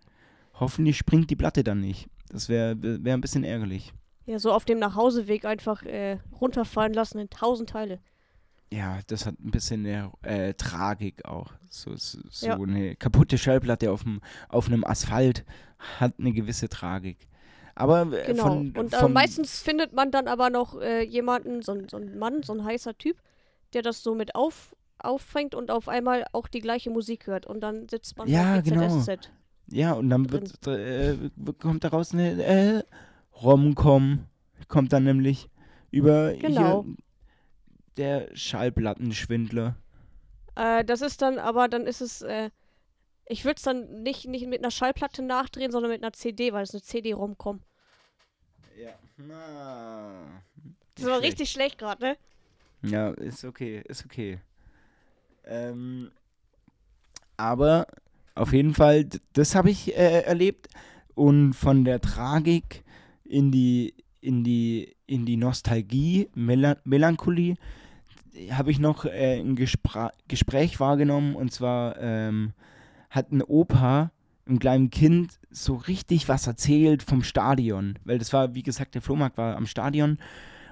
Hoffentlich springt die Platte dann nicht. Das wäre wär ein bisschen ärgerlich. Ja, so auf dem Nachhauseweg einfach äh, runterfallen lassen in tausend Teile. Ja, das hat ein bisschen eine, äh, Tragik auch. So, so, so Ja. eine kaputte Schallplatte auf, dem, auf einem Asphalt hat eine gewisse Tragik. Aber äh, Genau. von, und äh, meistens findet man dann aber noch äh, jemanden, so, ein- so ein Mann, so ein heißer Typ, der das so mit auf, auffängt und auf einmal auch die gleiche Musik hört. Und dann sitzt man Ja, bei genau. GZSZ. Ja, und dann wird, äh, kommt daraus eine äh, Rom-Com. Kommt dann nämlich über Genau. hier der Schallplattenschwindler. Äh, das ist dann, aber dann ist es, äh, ich würde es dann nicht, nicht mit einer Schallplatte nachdrehen, sondern mit einer CD, weil es eine CD-ROM kommt. Ja. Na, Das war richtig schlecht gerade, ne? Ja, ist okay, ist okay. Ähm, aber auf jeden Fall, das habe ich äh, erlebt und von der Tragik in die in die in die Nostalgie, Mela Melancholie habe ich noch äh, ein Gespra Gespräch wahrgenommen und zwar ähm, hat ein Opa einem kleinen Kind so richtig was erzählt vom Stadion, weil das war, wie gesagt, der Flohmarkt war am Stadion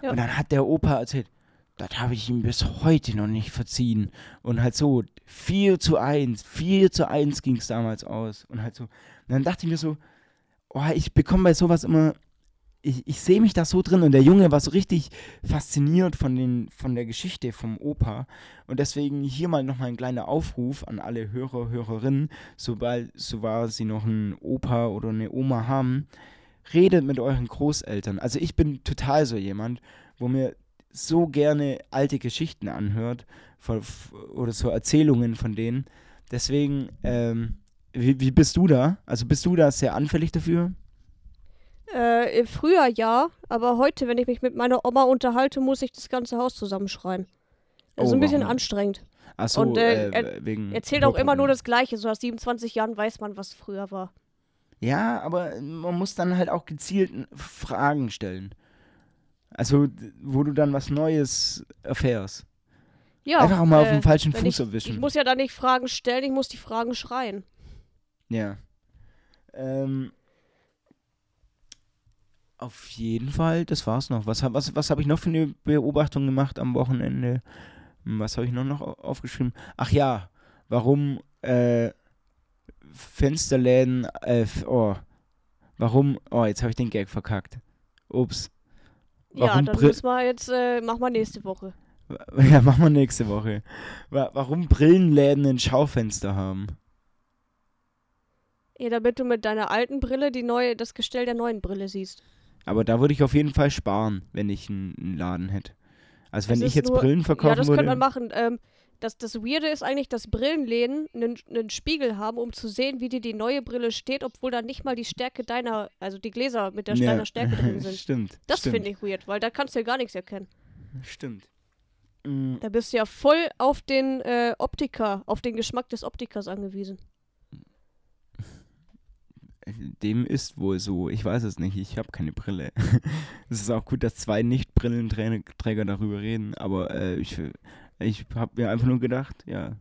Ja. und dann hat der Opa erzählt, das habe ich ihm bis heute noch nicht verziehen. Und halt so, 4 zu 1, 4 zu 1 ging es damals aus. Und halt so, und dann dachte ich mir so, oh, ich bekomme bei sowas immer, ich, ich sehe mich da so drin. Und der Junge war so richtig fasziniert von, den, von der Geschichte vom Opa. Und deswegen hier mal nochmal ein kleiner Aufruf an alle Hörer, Hörerinnen, sobald, so war sie noch einen Opa oder eine Oma haben, redet mit euren Großeltern. Also ich bin total so jemand, wo mir so gerne alte Geschichten anhört von, oder so Erzählungen von denen. Deswegen, ähm, wie, wie bist du da? Also bist du da sehr anfällig dafür? Äh, früher ja, aber heute, wenn ich mich mit meiner Oma unterhalte, muss ich das ganze Haus zusammenschreien. Das ist Oh, ein bisschen warum? anstrengend. Achso, Und, äh, äh, wegen. Erzählt auch immer nur das Gleiche. So nach 27 Jahren weiß man, was früher war. Ja, aber man muss dann halt auch gezielt Fragen stellen. Also, wo du dann was Neues erfährst. Ja, Einfach auch mal auf äh, den falschen Fuß ich, erwischen. Ich muss ja da nicht Fragen stellen, ich muss die Fragen schreien. Ja. Ähm, Auf jeden Fall, das war's noch. Was, was, was habe ich noch für eine Beobachtung gemacht am Wochenende? Hm, Was habe ich noch, noch au- aufgeschrieben? Ach ja, warum äh, Fensterläden, äh, oh, warum, oh, jetzt habe ich den Gag verkackt. Ups. Ja, Warum dann Bri- müssen wir jetzt, äh, machen wir nächste Woche. Ja, machen wir nächste Woche. Wa warum Brillenläden ein Schaufenster haben? Ja, damit du mit deiner alten Brille die neue, das Gestell der neuen Brille siehst. Aber da würde ich auf jeden Fall sparen, wenn ich einen, Laden hätte. Also wenn ich jetzt nur- Brillen Ja, verkaufen das würde. könnte man machen. Ähm, das, das Weirde ist eigentlich, dass Brillenläden einen, einen Spiegel haben, um zu sehen, wie dir die neue Brille steht, obwohl da nicht mal die Stärke deiner, also die Gläser mit der Ja, deiner Stärke drin sind. Stimmt. Das finde ich weird, weil da kannst du ja gar nichts erkennen. Stimmt. Mm, Da bist du ja voll auf den äh, Optiker, auf den Geschmack des Optikers angewiesen. Dem ist wohl so. Ich weiß es nicht. Ich habe keine Brille. es ist auch gut, dass zwei Nicht-Brillenträger darüber reden. Aber äh, ich, ich habe mir einfach nur gedacht, ja,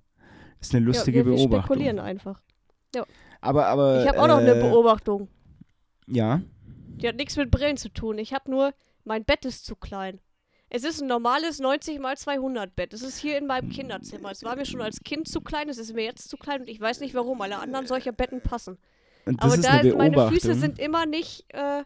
ist eine lustige ja, wir, wir Beobachtung. spekulieren einfach. Aber, aber. ich habe auch noch eine äh, Beobachtung. Ja. Die hat nichts mit Brillen zu tun. Ich habe nur, mein Bett ist zu klein. Es ist ein normales 90 x 200 Bett. Es ist hier in meinem Kinderzimmer. Es war mir schon als Kind zu klein, es ist mir jetzt zu klein und ich weiß nicht warum. Alle anderen solcher Betten passen. Und das Aber ist da eine meine. Füße sind immer nicht. Äh,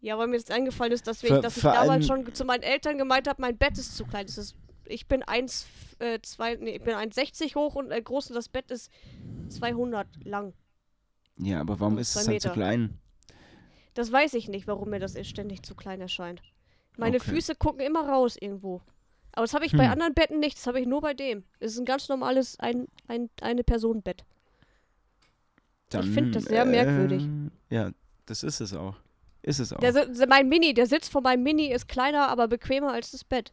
ja, weil mir jetzt eingefallen ist, dass, wir, Vor- dass ich damals schon zu meinen Eltern gemeint habe, mein Bett ist zu klein. Ist, ich bin 1, äh, 2, nee, ich bin 1,60 hoch und äh, groß und das Bett ist 200 lang. ja, aber warum ist zwei es dann zu klein? Das weiß ich nicht, warum mir das ständig zu klein erscheint. Meine Okay. Füße gucken immer raus irgendwo. Aber das habe ich bei Hm. anderen Betten nicht, das habe ich nur bei dem. Es ist ein ganz normales ein, ein, eine Personenbett. Dann, find das sehr merkwürdig. äh, Ja, das ist es auch. Ist es auch. Der, mein Mini, der Sitz von meinem Mini ist kleiner, aber bequemer als das Bett.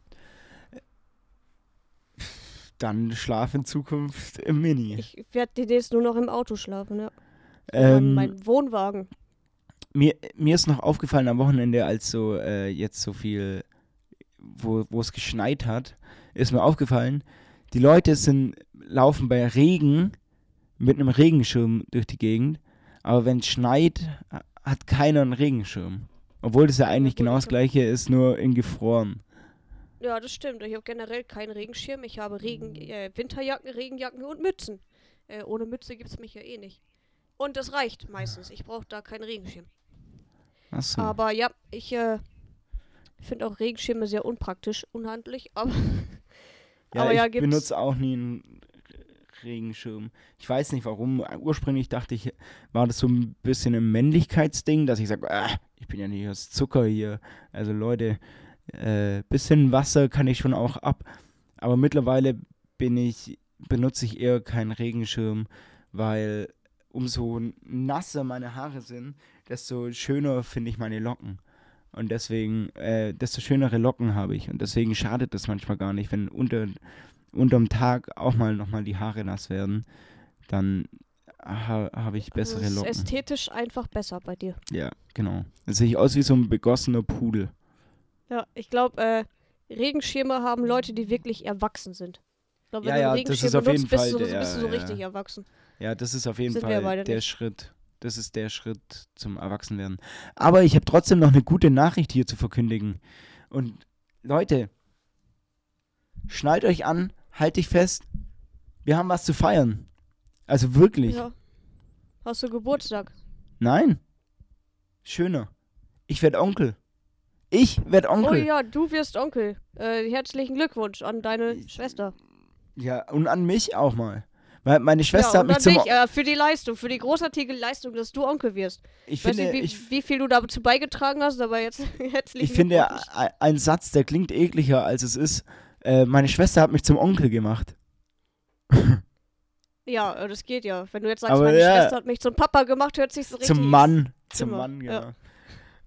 Dann schlaf in Zukunft im Mini. Ich werde demnächst nur noch im Auto schlafen, ja. ähm, mein, Wohnwagen. mir, mir ist noch aufgefallen am Wochenende, als so äh, jetzt so viel, wo wo es geschneit hat, ist mir aufgefallen, die Leute sind, laufen bei Regen mit einem Regenschirm durch die Gegend, aber wenn es schneit, ha- hat keiner einen Regenschirm. Obwohl das ja eigentlich gut, genau das gleiche ist, nur in gefroren. Ja, das stimmt. Ich habe generell keinen Regenschirm. Ich habe Regen, äh, Winterjacken, Regenjacken und Mützen. Äh, ohne Mütze gibt es mich ja eh nicht. Und das reicht meistens. Ich brauche da keinen Regenschirm. Achso. Aber ja, ich äh, finde auch Regenschirme sehr unpraktisch, unhandlich. Aber, Ja, aber ja, ich gibt's. benutze auch nie einen Regenschirm. Ich weiß nicht warum. Ursprünglich dachte ich, war das so ein bisschen ein Männlichkeitsding, dass ich sage, ah, ich bin ja nicht aus Zucker hier. Also Leute, äh, bisschen Wasser kann ich schon auch ab. Aber mittlerweile bin ich, benutze ich eher keinen Regenschirm, weil umso nasser meine Haare sind, desto schöner finde ich meine Locken. Und deswegen, äh, desto schönere Locken habe ich. Und deswegen schadet es manchmal gar nicht, wenn unter, unterm Tag auch mal nochmal die Haare nass werden. Dann ha, habe ich bessere also es ist Locken. ästhetisch einfach besser bei dir. Ja, genau. Dann sehe ich aus wie so ein begossener Pudel. Ja, ich glaube, äh, Regenschirme haben Leute, die wirklich erwachsen sind. Ich glaube, wenn Ja, du einen ja, das Regenschirm ist auf benutzt, jeden bist, Fall du, bist du so richtig erwachsen. Ja, das ist auf jeden Sind Fall der nicht. Schritt. Das ist der Schritt zum Erwachsenwerden. Aber ich habe trotzdem noch eine gute Nachricht hier zu verkündigen. Und Leute, schnallt euch an, halt dich fest. Wir haben was zu feiern. Also wirklich. Ja. Hast du Geburtstag? Nein. Schöner. Ich werde Onkel. Ich werde Oh Onkel. ja, du wirst Onkel. Äh, herzlichen Glückwunsch an deine Schwester. ja. und an mich auch mal. Weil meine Schwester ja, hat mich zum. dich, äh, für die Leistung, für die großartige Leistung, dass du Onkel wirst. ich Ich weiß finde, nicht, wie, ich, wie viel du dazu beigetragen hast, aber jetzt herzlichen ich finde ein Satz, der klingt ekliger, als es ist. Äh, meine Schwester hat mich zum Onkel gemacht. Ja, äh, das geht ja. Wenn du jetzt sagst, Aber meine ja. Schwester hat mich zum Papa gemacht, hört sich so richtig. Zum Mann. Zum Zimmer, Mann, ja.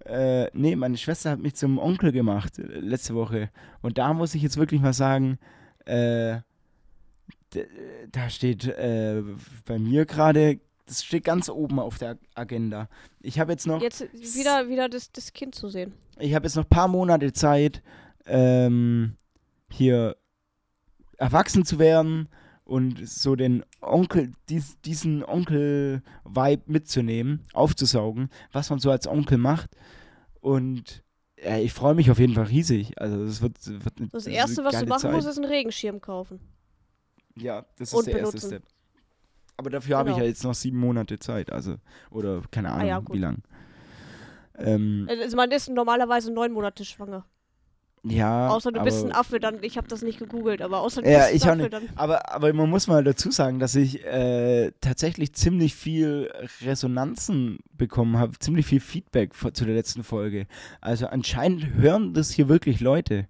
genau. Äh, nee, meine Schwester hat mich zum Onkel gemacht äh, letzte Woche. Und da muss ich jetzt wirklich mal sagen, äh, da steht äh, bei mir gerade, das steht ganz oben auf der Agenda. Ich habe jetzt noch, Jetzt wieder, wieder das, das Kind zu sehen. ich habe jetzt noch ein paar Monate Zeit, ähm, hier erwachsen zu werden und so den Onkel, dies, diesen Onkel-Vibe mitzunehmen, aufzusaugen, was man so als Onkel macht. Und äh, ich freue mich auf jeden Fall riesig. Also das wird, wird eine, Das Erste, was du machen Zeit. musst, ist einen Regenschirm kaufen. Ja, das ist und der erste benutzen. Step. Aber dafür habe ich Genau. ja jetzt noch sieben Monate Zeit, also oder keine Ahnung, ja, gut. wie lang. Ähm, Also man ist normalerweise neun Monate schwanger. Ja, Außer du bist ein Affe, dann. Ich habe das nicht gegoogelt, aber außer du Ja, bist ein Affe, nicht. dann. aber, aber man muss mal dazu sagen, dass ich äh, tatsächlich ziemlich viel Resonanzen bekommen habe, ziemlich viel Feedback vor- zu der letzten Folge. Also anscheinend hören das hier wirklich Leute.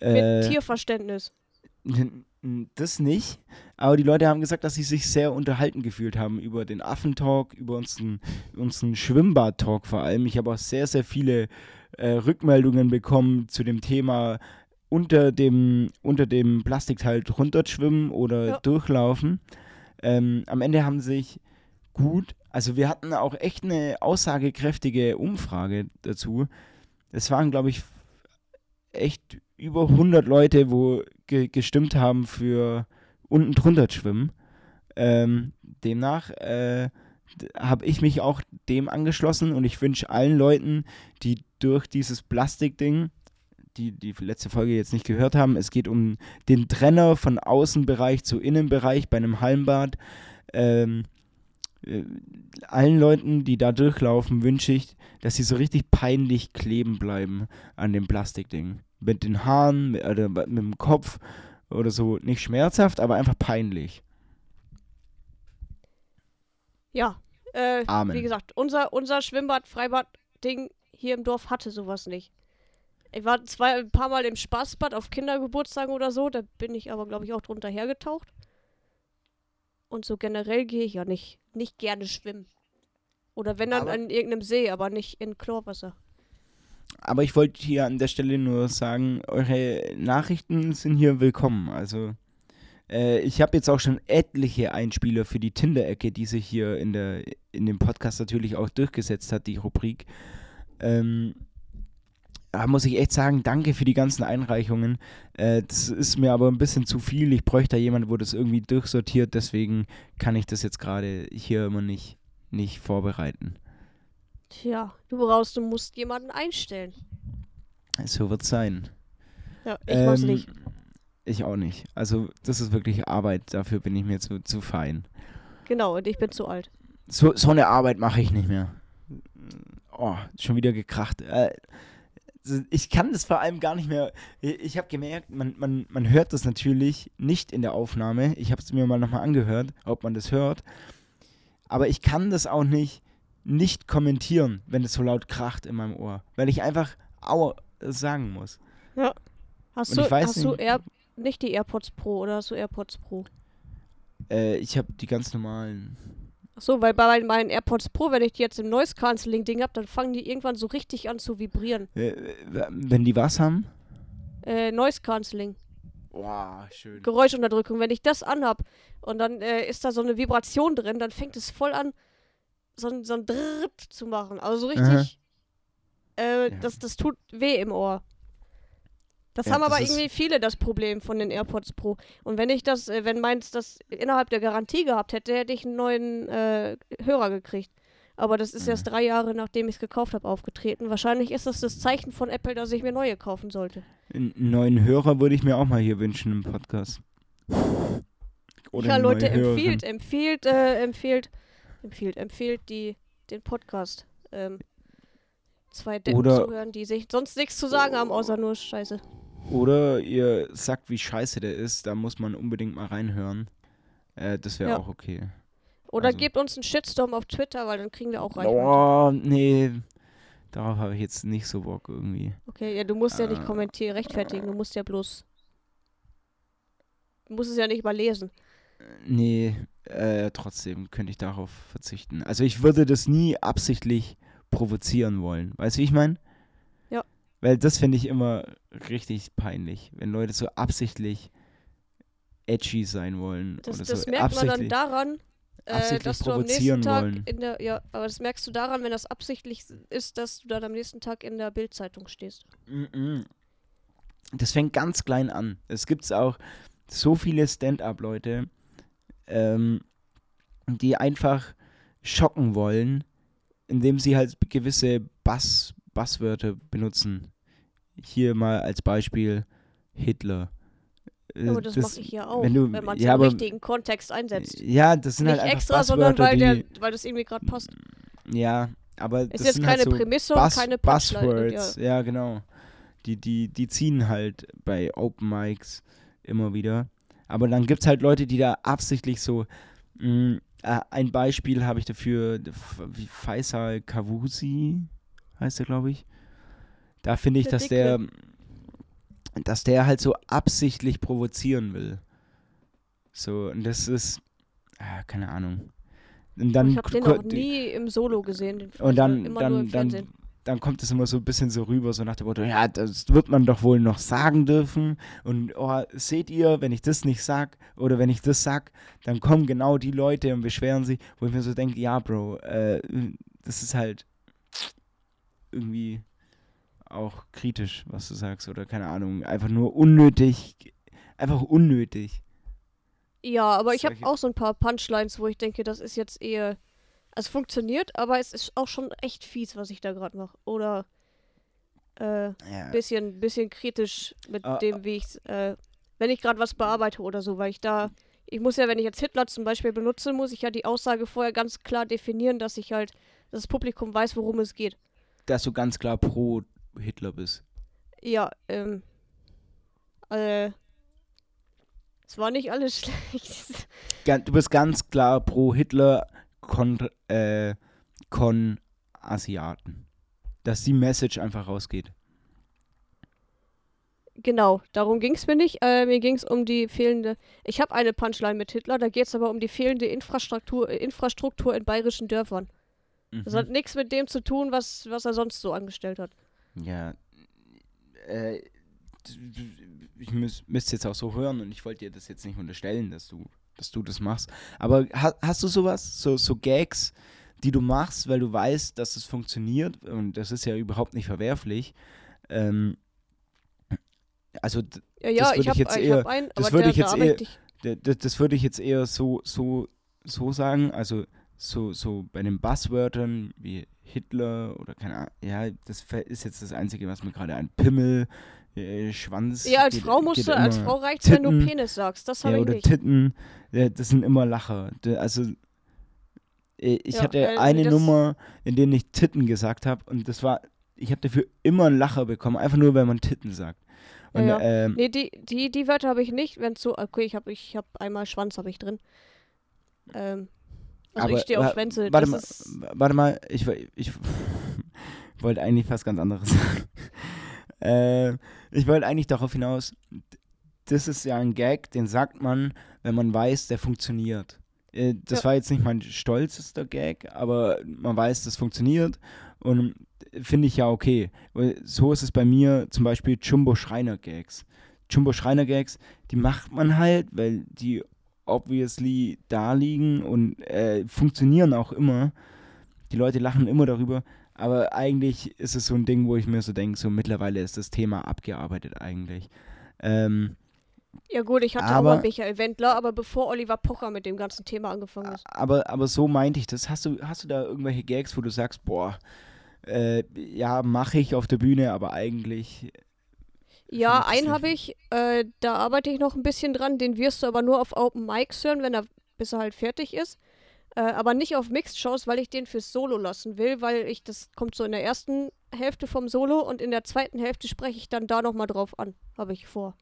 Mit Äh, Tierverständnis. N- n- Das nicht, aber die Leute haben gesagt, dass sie sich sehr unterhalten gefühlt haben über den Affentalk, über unseren, unseren Schwimmbad-Talk vor allem. Ich habe auch sehr, sehr viele äh, Rückmeldungen bekommen zu dem Thema unter dem, unter dem Plastikteil drunter schwimmen oder Ja. durchlaufen. Ähm, am Ende haben sich gut, also wir hatten auch echt eine aussagekräftige Umfrage dazu. Es waren, glaube ich, echt über 100 Leute, wo ge gestimmt haben für unten drunter schwimmen. Ähm, demnach äh, habe ich mich auch dem angeschlossen und ich wünsche allen Leuten, die durch dieses Plastikding, die die letzte Folge jetzt nicht gehört haben, es geht um den Trenner von Außenbereich zu Innenbereich bei einem Hallenbad. Ähm, äh, allen Leuten, die da durchlaufen, wünsche ich, dass sie so richtig peinlich kleben bleiben an dem Plastikding. Mit den Haaren, mit, oder mit dem Kopf oder so. Nicht schmerzhaft, aber einfach peinlich. Ja. Äh, Amen. Wie gesagt, unser, unser Schwimmbad, Freibad-Ding hier im Dorf hatte sowas nicht. Ich war zwei, ein paar Mal im Spaßbad auf Kindergeburtstagen oder so, da bin ich aber, glaube ich, auch drunter hergetaucht. Und so generell gehe ich ja nicht, nicht gerne schwimmen. Oder wenn dann Aber- an irgendeinem See, aber nicht in Chlorwasser. Aber ich wollte hier an der Stelle nur sagen, eure Nachrichten sind hier willkommen. Also äh, ich habe jetzt auch schon etliche Einspieler für die Tinder-Ecke, die sich hier in, der, in dem Podcast natürlich auch durchgesetzt hat, die Rubrik. Ähm, da muss ich echt sagen, danke für die ganzen Einreichungen. Äh, das ist mir aber ein bisschen zu viel. Ich bräuchte da jemanden, wo das irgendwie durchsortiert. Deswegen kann ich das jetzt gerade hier immer nicht, nicht vorbereiten. Tja, du brauchst, du musst jemanden einstellen. So wird es sein. Ja, ich weiß Ähm, nicht. Ich auch nicht. Also, das ist wirklich Arbeit. Dafür bin ich mir zu, zu fein. Genau, und ich bin zu alt. So, so eine Arbeit mache ich nicht mehr. Oh, schon wieder gekracht. Äh, ich kann das vor allem gar nicht mehr. Ich, habe gemerkt, man, man, man hört das natürlich nicht in der Aufnahme. Ich habe es mir mal nochmal angehört, ob man das hört. Aber ich kann das auch nicht nicht kommentieren, wenn es so laut kracht in meinem Ohr. Weil ich einfach Aua sagen muss. Hast Und du, ich weiß hast du nicht- Air, nicht die AirPods Pro oder hast du AirPods Pro? Äh, ich habe die ganz normalen. Achso, weil bei meinen AirPods Pro, wenn ich die jetzt im Noise Cancelling Ding hab, dann fangen die irgendwann so richtig an zu vibrieren. Äh, wenn die was haben? Äh, Noise Cancelling, Boah, schön. Geräuschunterdrückung. Wenn ich das anhab und dann äh, ist da so eine Vibration drin, dann fängt es voll an, so, ein- so ein Drrrt zu machen. Also so richtig. Äh, Ja. das, das tut weh im Ohr. Das Ja, haben aber irgendwie viele das Problem von den AirPods Pro. Und wenn ich das, äh, wenn meins das innerhalb der Garantie gehabt hätte, hätte ich einen neuen äh, Hörer gekriegt. Aber das ist Mhm. erst drei Jahre, nachdem ich es gekauft habe, aufgetreten. Wahrscheinlich ist das das Zeichen von Apple, dass ich mir neue kaufen sollte. Einen neuen Hörer würde ich mir auch mal hier wünschen im Podcast. Oder ja, Leute, empfiehlt, empfiehlt, äh, empfiehlt, empfiehlt, empfiehlt die, den Podcast. Ähm, zwei Deppen Oder- zuhören, die sich sonst nichts zu sagen haben, außer nur Scheiße. Oder ihr sagt, wie scheiße der ist, da muss man unbedingt mal reinhören. Äh, das wäre Ja. auch okay. Oder Also- gebt uns einen Shitstorm auf Twitter, weil dann kriegen wir auch Reichweite. Oh, nee. Darauf habe ich jetzt nicht so Bock irgendwie. Okay, ja, du musst ja nicht Äh. kommentieren, rechtfertigen, du musst ja bloß. Du musst es ja nicht mal lesen. Nee, äh, trotzdem könnte ich darauf verzichten. Also ich würde das nie absichtlich provozieren wollen. Weißt du, wie ich meine? Weil das finde ich immer richtig peinlich, wenn Leute so absichtlich edgy sein wollen. Das, oder das so merkt man dann daran, äh, dass du am nächsten Tag wollen. in der. Ja, aber das merkst du daran, wenn das absichtlich ist, dass du dann am nächsten Tag in der Bildzeitung stehst. Das fängt ganz klein an. Es gibt auch so viele Stand-up-Leute, ähm, die einfach schocken wollen, indem sie halt gewisse Bass, Basswörter benutzen. Hier mal als Beispiel Hitler. Äh, aber das, mache ich ja auch, wenn, du, wenn man es ja, im richtigen Kontext einsetzt. Ja, das sind Nicht halt einfach extra, sondern Buzzwörter, weil, der, weil das irgendwie gerade passt. Ja, aber Ist das jetzt sind keine halt so Prämisse und Buzz, keine. Buzzwords. Ja. genau. Die, die, die ziehen halt bei Open Mics immer wieder. Aber dann gibt es halt Leute, die da absichtlich so. Mh, äh, ein Beispiel habe ich dafür, wie Faisal Kavusi heißt er, glaube ich. Da finde ich, Der dass Dicke. der, dass der halt so absichtlich provozieren will. So, und das ist, ah, keine Ahnung. Und dann ich habe den noch nie im Solo gesehen. Den und dann, immer nur im dann, dann, Fernsehen. dann kommt es immer so ein bisschen so rüber, so nach dem Motto, ja, das wird man doch wohl noch sagen dürfen. Und oh, seht ihr, wenn ich das nicht sag oder wenn ich das sag, dann kommen genau die Leute und beschweren sich, wo ich mir so denke, ja, Bro, äh, das ist halt irgendwie auch kritisch, was du sagst, oder keine Ahnung, einfach nur unnötig, einfach unnötig. Ja, aber ich habe auch so ein paar Punchlines, wo ich denke, das ist jetzt eher. Es funktioniert, aber es ist auch schon echt fies, was ich da gerade mache. Oder äh, Ja, bisschen, bisschen kritisch mit Ah, dem, wie ich äh, wenn ich gerade was bearbeite oder so, weil ich da, ich muss ja, wenn ich jetzt Hitler zum Beispiel benutze, muss ich ja die Aussage vorher ganz klar definieren, dass ich halt, dass das Publikum weiß, worum es geht. Dass du ganz klar pro Hitler bist. Ja, ähm, äh, es war nicht alles schlecht. Du bist ganz klar pro Hitler kon, äh, kon Asiaten. Dass die Message einfach rausgeht. Genau, darum ging es mir nicht. Äh, mir ging es um die fehlende. Ich habe eine Punchline mit Hitler, da geht es aber um die fehlende Infrastruktur, Infrastruktur in bayerischen Dörfern. Das Mhm. hat nichts mit dem zu tun, was, was er sonst so angestellt hat. Ja. Äh, ich müß, müsste jetzt auch so hören und ich wollte dir das jetzt nicht unterstellen, dass du, dass du das machst. Aber ha, hast du sowas, so, so Gags, die du machst, weil du weißt, dass es funktioniert und das ist ja überhaupt nicht verwerflich. Ähm, also Ja, ja, würd ich ich habe jetzt ich eher- hab einen, das aber würd der, ich jetzt eher- ich. Das würde ich jetzt eher so, so, so sagen. Also so, so bei den Buzzwörtern wie Hitler oder keine Ahnung. Ja, das ist jetzt das Einzige, was mir gerade ein Pimmel, äh, Schwanz. Ja, als geht- Frau musst du, als. Frau reicht's, wenn du. Penis sagst. Das Ja, habe ich oder nicht. Titten. Ja, das sind immer Lacher. Also äh, ich Ja, hatte äh, eine Nummer, in der ich Titten gesagt habe und das war, ich habe dafür immer einen Lacher bekommen, einfach nur, wenn man Titten sagt. Ja, Und ja. ähm, Nee, die, die, die Wörter habe ich nicht, wenn so. Okay, ich habe ich hab einmal Schwanz habe ich drin. Ähm, also Aber, ich stehe auf Schwänze. Warte mal, warte mal, ich, ich wollte eigentlich was ganz anderes sagen. äh, ich wollte eigentlich darauf hinaus, das ist ja ein Gag, den sagt man, wenn man weiß, der funktioniert. Äh, das Ja. war jetzt nicht mein stolzester Gag, aber man weiß, das funktioniert und finde ich ja okay. Weil So ist es bei mir zum Beispiel Jumbo Schreiner Gags. Jumbo Schreiner Gags, die macht man halt, weil die obviously da liegen und äh, funktionieren auch immer. Die Leute lachen immer darüber, aber eigentlich ist es so ein Ding, wo ich mir so denke, so mittlerweile ist das Thema abgearbeitet eigentlich. Ähm, ja gut, ich hatte auch aber- mal Michael Wendler, aber bevor Oliver Pocher mit dem ganzen Thema angefangen ist. aber, aber so meinte ich das. Hast du, hast du da irgendwelche Gags, wo du sagst, boah, äh, ja, mache ich auf der Bühne, aber eigentlich. Ja, einen habe ich, äh, da arbeite ich noch ein bisschen dran, den wirst du aber nur auf Open Mics hören, wenn er, bis er halt fertig ist. Äh, aber nicht auf Mixed Shows, weil ich den fürs Solo lassen will, weil ich, das kommt so in der ersten Hälfte vom Solo und in der zweiten Hälfte spreche ich dann da nochmal drauf an, habe ich vor.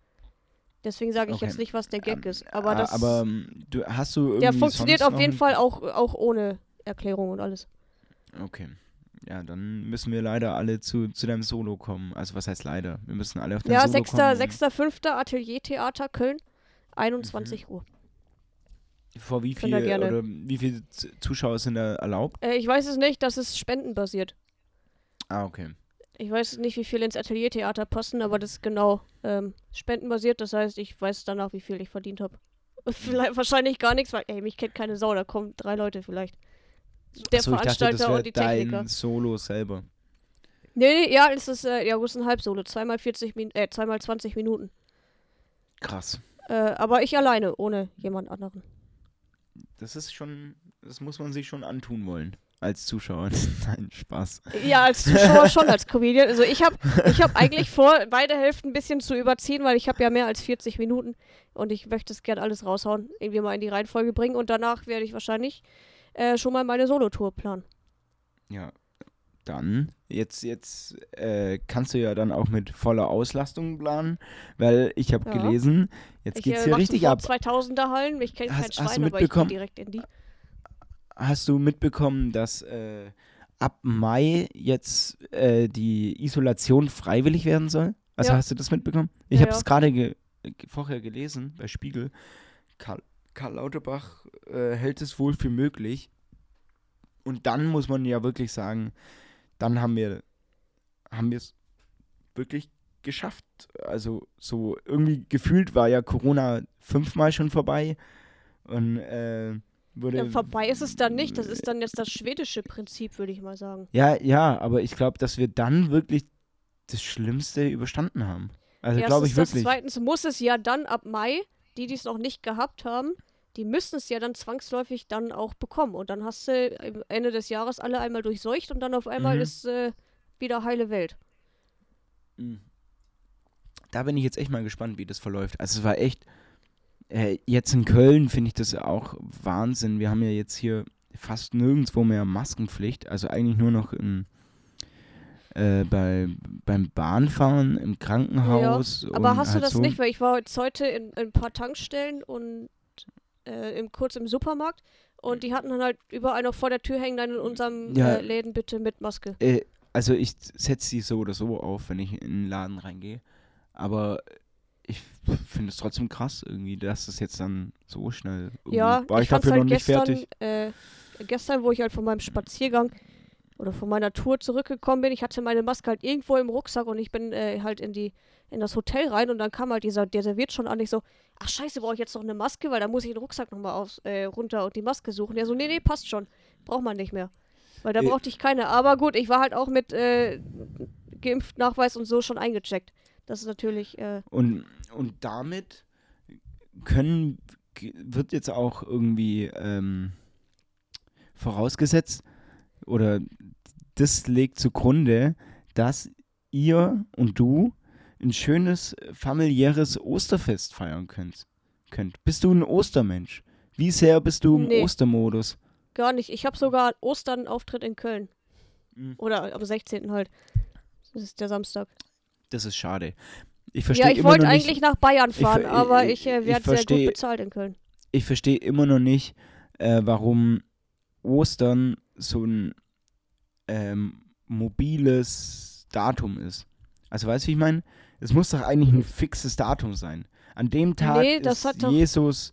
Deswegen sage ich Okay. jetzt nicht, was der Gag Ähm, ist. Aber ah, das, aber ähm, du, hast du irgendwie der funktioniert sonst auf jeden Fall auch, auch ohne Erklärung und alles. Okay. Ja, dann müssen wir leider alle zu, zu deinem Solo kommen. Also was heißt leider? Wir müssen alle auf dein Ja, Solo 6. kommen. und- 6.5. Ateliertheater Köln, 21 Mhm. Uhr. Vor wie viel oder wie viele Zuschauer sind da erlaubt? Äh, ich weiß es nicht, das ist spendenbasiert. Ah, okay. Ich weiß nicht, wie viel ins Ateliertheater passen, aber das ist genau ähm, spendenbasiert. Das heißt, ich weiß danach, wie viel ich verdient habe. Vielleicht wahrscheinlich gar nichts, weil ey, mich kennt keine Sau. Da kommen drei Leute vielleicht. Der Achso, dachte, Veranstalter wäre und die Techniker. dein Solo selber. Nee, nee, ja, es ist äh, ja, es ist ein Halbsolo. Zweimal 40 Min äh, zweimal 20 Minuten. Krass. Äh, aber ich alleine, ohne jemand anderen. Das ist schon, das muss man sich schon antun wollen. als Zuschauer. Nein, Spaß. Ja, als Zuschauer schon, als Comedian. Also ich habe ich hab eigentlich vor, beide Hälften ein bisschen zu überziehen, weil ich habe ja mehr als 40 Minuten und ich möchte es gern alles raushauen, irgendwie mal in die Reihenfolge bringen und danach werde ich wahrscheinlich äh, schon mal meine Solotour planen. Ja, dann, jetzt, jetzt äh, kannst du ja dann auch mit voller Auslastung planen, weil ich habe Ja. gelesen, jetzt Ich geht's äh, hier richtig ab. 2000er Hallen, ich kenne kein hast Schwein, du aber ich gehe mitbekommen- direkt in die. Hast du mitbekommen, dass äh, ab Mai jetzt äh, die Isolation freiwillig werden soll? Also Ja. hast du das mitbekommen? Ich Ja, habe es gerade ge ge- vorher gelesen bei Spiegel. Karl, Karl Lauterbach äh, hält es wohl für möglich. Und dann muss man ja wirklich sagen, dann haben wir haben wir es wirklich geschafft. Also so irgendwie gefühlt war ja Corona fünfmal schon vorbei und äh, wurde Ja, vorbei ist es dann nicht, das ist dann jetzt das schwedische Prinzip, würde ich mal sagen. Ja, ja, aber ich glaube, dass wir dann wirklich das Schlimmste überstanden haben. Also glaube ich wirklich. Zweitens muss es ja dann ab Mai, die, die es noch nicht gehabt haben, die müssen es ja dann zwangsläufig dann auch bekommen. Und dann hast du am Ende des Jahres alle einmal durchseucht und dann auf einmal Mhm. ist äh, wieder heile Welt. Mhm. Da bin ich jetzt echt mal gespannt, wie das verläuft. Also es war echt, äh, jetzt in Köln finde ich das auch Wahnsinn. Wir haben ja jetzt hier fast nirgendwo mehr Maskenpflicht. Also eigentlich nur noch in, äh, bei, beim Bahnfahren, im Krankenhaus. Aber und hast du halt das so. nicht? Weil ich war jetzt heute in, in ein paar Tankstellen und äh, im, kurz im Supermarkt und die hatten dann halt überall noch vor der Tür hängen, dann in unserem Ja. äh, Läden bitte mit Maske. Äh, also ich setze sie so oder so auf, wenn ich in den Laden reingehe. Aber ich finde es trotzdem krass irgendwie, dass das jetzt dann so schnell Ja, war ich, ich dafür halt noch nicht gestern, fertig. äh, gestern, wo ich halt von meinem Spaziergang oder von meiner Tour zurückgekommen bin, ich hatte meine Maske halt irgendwo im Rucksack und ich bin äh, halt in die in das Hotel rein und dann kam halt dieser, der serviert schon an, ich so, ach scheiße, brauche ich jetzt noch eine Maske, weil da muss ich den Rucksack nochmal aus, äh, runter und die Maske suchen. Der so, nee, nee, passt schon, braucht man nicht mehr. Weil da Äh. brauchte ich keine. Aber gut, ich war halt auch mit äh, geimpft Nachweis und so schon eingecheckt. Das ist natürlich, äh, Und, und damit können, wird jetzt auch irgendwie ähm, vorausgesetzt oder das legt zugrunde, dass ihr und du ein schönes familiäres Osterfest feiern könnt. könnt. Bist du ein Ostermensch? Wie sehr bist du im Nee. Ostermodus? gar nicht. Ich habe sogar Ostern einen Auftritt in Köln. Mhm. Oder am 16. halt. Das ist der Samstag. Das ist schade. Ich verstehe Ja, ich wollte eigentlich nach Bayern Ich fahren, ver- aber ich- ich äh, ich werde sehr gut bezahlt in Köln. ich verstehe immer noch nicht, äh, warum Ostern so ein ähm, mobiles Datum ist. Also weißt du, wie ich meine? Es muss doch eigentlich ein fixes Datum sein. An dem Tag Nee, ist Jesus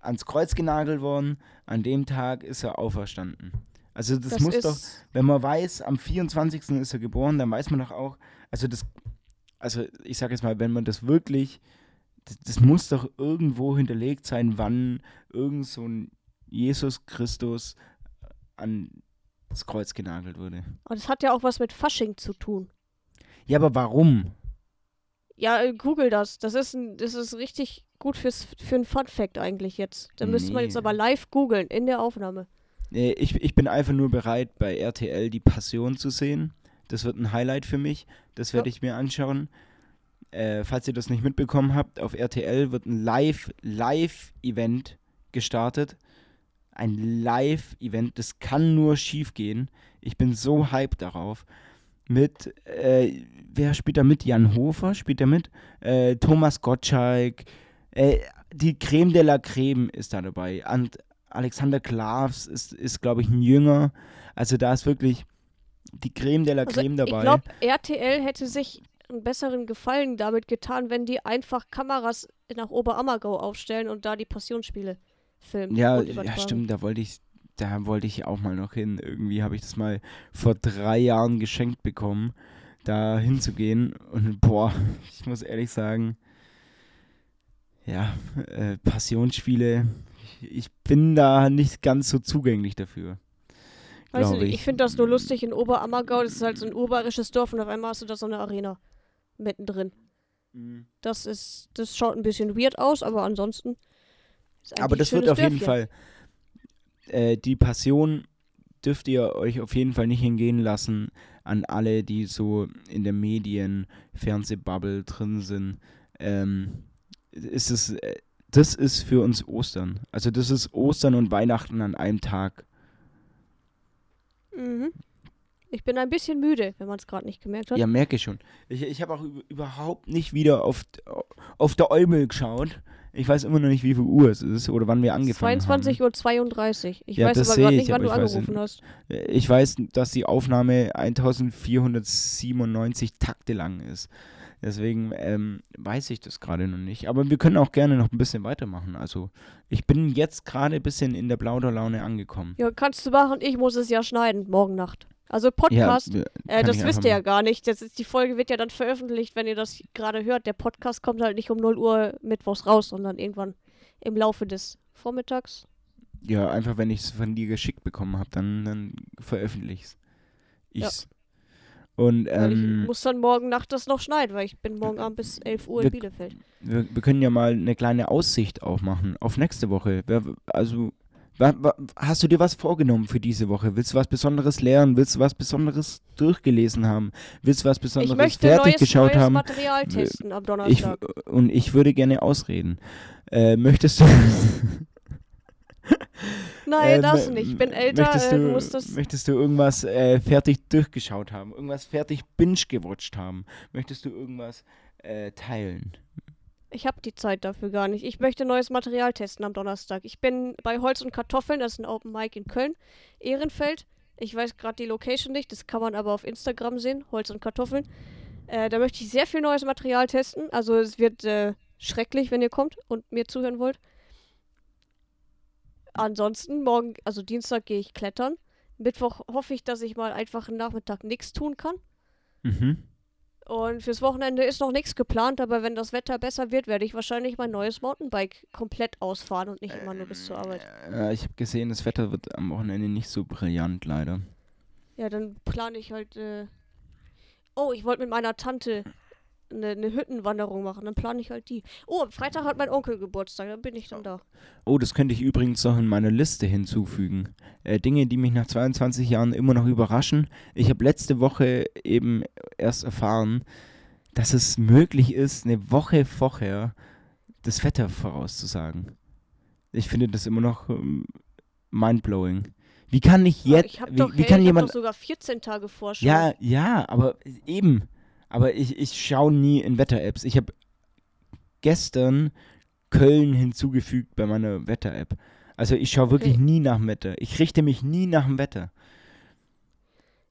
ans Kreuz genagelt worden, an dem Tag ist er auferstanden. Also das, Das, muss doch, wenn man weiß, am 24. ist er geboren, dann weiß man doch auch, also das, also ich sag jetzt mal, wenn man das wirklich, das, das muss doch irgendwo hinterlegt sein, wann irgend so ein Jesus Christus an das Kreuz genagelt wurde. Und das hat ja auch was mit Fasching zu tun. Ja, aber warum? Ja, äh, google das. Das ist, ein, das ist richtig gut fürs, für einen Fun-Fact eigentlich jetzt. Da müsste man jetzt Nee. aber live googeln in der Aufnahme. Nee, ich, ich bin einfach nur bereit, bei RTL die Passion zu sehen. Das wird ein Highlight für mich. Das werde Ja. ich mir anschauen. Äh, falls ihr das nicht mitbekommen habt, auf RTL wird ein Live, Live-Event gestartet. Ein Live-Event, das kann nur schief gehen. Ich bin so hyped darauf. Mit, äh, wer spielt da mit? Jan Hofer spielt da mit. Äh, Thomas Gottschalk. Äh, die Creme de la Creme ist da dabei. Und Alexander Klavs ist, ist glaube ich, ein Jünger. Also da ist wirklich die Creme de la Also Creme ich dabei. glaube, RTL hätte sich einen besseren Gefallen damit getan, wenn die einfach Kameras nach Oberammergau aufstellen und da die Passionsspiele filmen. ja, ja, stimmt, da wollte ich, da wollte ich auch mal noch hin. Irgendwie habe ich das mal vor drei Jahren geschenkt bekommen, da hinzugehen. Und boah, ich muss ehrlich sagen, ja, äh, Passionsspiele, ich, ich bin da nicht ganz so zugänglich dafür. Weißt du, glaube ich, finde das nur lustig in Oberammergau, das ist halt so ein urbayerisches Dorf und auf einmal hast du da so eine Arena mittendrin. Mhm. Das ist, das schaut ein bisschen weird aus, aber ansonsten. Aber das wird auf schönes jeden Dörfchen. Fall äh, die Passion, dürft ihr euch auf jeden Fall nicht hingehen lassen an alle, die so in der Medien, Fernsehbubble drin sind. Ähm, ist es, äh, das ist für uns Ostern. Also das ist Ostern und Weihnachten an einem Tag. Mhm. Ich bin ein bisschen müde, wenn man es gerade nicht gemerkt hat. Ja, merke ich schon. Ich, ich habe auch üb- überhaupt nicht wieder auf, auf der Eumel geschaut. Ich weiß immer noch nicht, wie viel Uhr es ist oder wann wir angefangen 22.32 Uhr. 32. Ich Ja, weiß aber gerade ich, nicht, wann du angerufen hast. haben. Ich weiß, dass die Aufnahme 1497 Takte lang ist. Deswegen ähm, weiß ich das gerade noch nicht. Aber wir können auch gerne noch ein bisschen weitermachen. Also ich bin jetzt gerade ein bisschen in der Plauderlaune angekommen. Ja, kannst du machen. Ich muss es ja schneiden, morgen Nacht. Also Podcast, wir- äh, das ich wisst ihr ja gar nicht. Das ist, die Folge wird ja dann veröffentlicht, wenn ihr das gerade hört. Der Podcast kommt halt nicht um 0 Uhr mittwochs raus, sondern irgendwann im Laufe des Vormittags. Ja, einfach wenn ich es von dir geschickt bekommen habe, dann, dann veröffentliche Ja. ich's. Und ähm, ich muss dann morgen Nacht das noch schneiden, weil ich bin morgen Abend bis 11 Uhr wir- in Bielefeld. wir, wir können ja mal eine kleine Aussicht auch machen auf nächste Woche. Also, hast du dir was vorgenommen für diese Woche? Willst du was Besonderes lernen? Willst du was Besonderes durchgelesen haben? Willst du was Ich Besonderes möchte fertig neues, geschaut neues haben? Material testen am Ich, Donnerstag. und ich würde gerne ausreden. Äh, möchtest du. Nein, äh, das nicht. Ich bin älter, möchtest äh, du, muss das. Möchtest du irgendwas äh, fertig durchgeschaut haben? Irgendwas fertig binge-gewatcht haben? Möchtest du irgendwas äh, teilen? Ich habe die Zeit dafür gar nicht. Ich möchte neues Material testen am Donnerstag. Ich bin bei Holz und Kartoffeln, das ist ein Open Mic in Köln, Ehrenfeld. Ich weiß gerade die Location nicht, das kann man aber auf Instagram sehen, Holz und Kartoffeln. Äh, da möchte ich sehr viel neues Material testen. Also es wird äh, schrecklich, wenn ihr kommt und mir zuhören wollt. Ansonsten, morgen, also Dienstag gehe ich klettern. Mittwoch hoffe ich, dass ich mal einfach einen Nachmittag nichts tun kann. Mhm. Und fürs Wochenende ist noch nichts geplant, aber wenn das Wetter besser wird, werde ich wahrscheinlich mein neues Mountainbike komplett ausfahren und nicht immer nur bis zur Arbeit. Äh, ich habe gesehen, das Wetter wird am Wochenende nicht so brillant, leider. Ja, dann plane ich halt. Äh oh, ich wollte mit meiner Tante eine, eine Hüttenwanderung machen. Dann plane ich halt die. Oh, am Freitag hat mein Onkel Geburtstag, dann bin ich dann da. Oh, das könnte ich übrigens noch in meine Liste hinzufügen. Äh, Dinge, die mich nach 22 Jahren immer noch überraschen. Ich habe letzte Woche eben erst erfahren, dass es möglich ist, eine Woche vorher das Wetter vorauszusagen. Ich finde das immer noch ähm, mindblowing. Wie kann ich jetzt, ich habe wie, doch, wie hey, kann ich hab jemand, doch sogar 14 Tage Vorschau. ja, ja, aber eben. Aber ich, ich schaue nie in Wetter-Apps. Ich habe gestern Köln hinzugefügt bei meiner Wetter-App. Also ich schaue wirklich Okay. nie nach dem Wetter. Ich richte mich nie nach dem Wetter.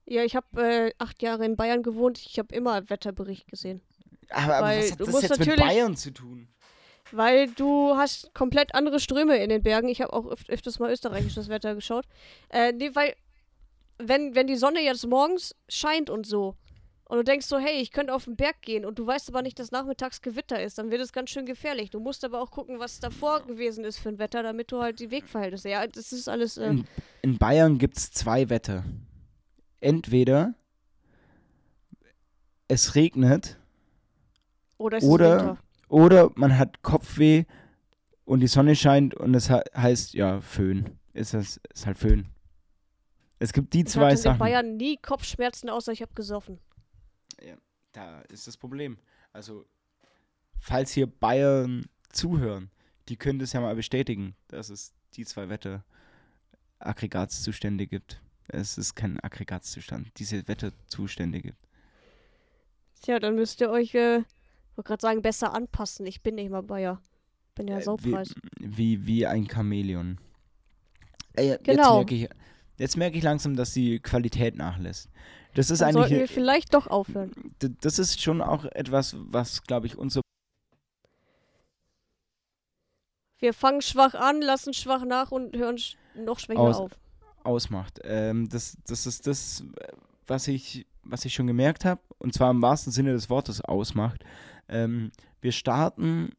Ja, ich habe äh, acht Jahre in Bayern gewohnt. Ich habe immer Wetterbericht gesehen. Aber, aber was hat du das musst jetzt mit natürlich- Bayern zu tun? Weil du hast komplett andere Ströme in den Bergen. Ich habe auch öf öfters mal österreichisches Wetter geschaut. Äh, nee, weil wenn, wenn die Sonne jetzt morgens scheint und so und du denkst so, hey, ich könnte auf den Berg gehen und du weißt aber nicht, dass nachmittags Gewitter ist, dann wird es ganz schön gefährlich. Du musst aber auch gucken, was davor gewesen ist für ein Wetter, damit du halt die Wegverhältnisse. Ja, das ist alles. Äh, In, in Bayern gibt es zwei Wetter. Entweder es regnet oder es oder- oder man hat Kopfweh und die Sonne scheint und es he heißt, ja, Föhn. Ist, das, ist halt Föhn. Es gibt die Ich zwei hatte in Sachen. Bayern nie Kopfschmerzen, außer ich habe gesoffen. Da ist das Problem. Also, falls hier Bayern zuhören, die können das ja mal bestätigen, dass es die zwei Wetter Aggregatzustände gibt. Es ist kein Aggregatzustand, diese Wetterzustände gibt. Tja, dann müsst ihr euch, äh, wollte gerade sagen, besser anpassen. Ich bin nicht mal Bayer. Bin ja Äh, Saupreis. Wie, wie ein Chamäleon. Jetzt Genau. merke ich, jetzt merke ich langsam, dass die Qualität nachlässt. Das ist Dann sollten wir eigentlich, vielleicht doch aufhören. das ist schon auch etwas, was, glaube ich, unser Wir fangen schwach an, lassen schwach nach und hören noch schwächer Aus- auf. ausmacht. Ähm, das, das ist das, was ich, was ich schon gemerkt habe, und zwar im wahrsten Sinne des Wortes ausmacht. Ähm, wir starten,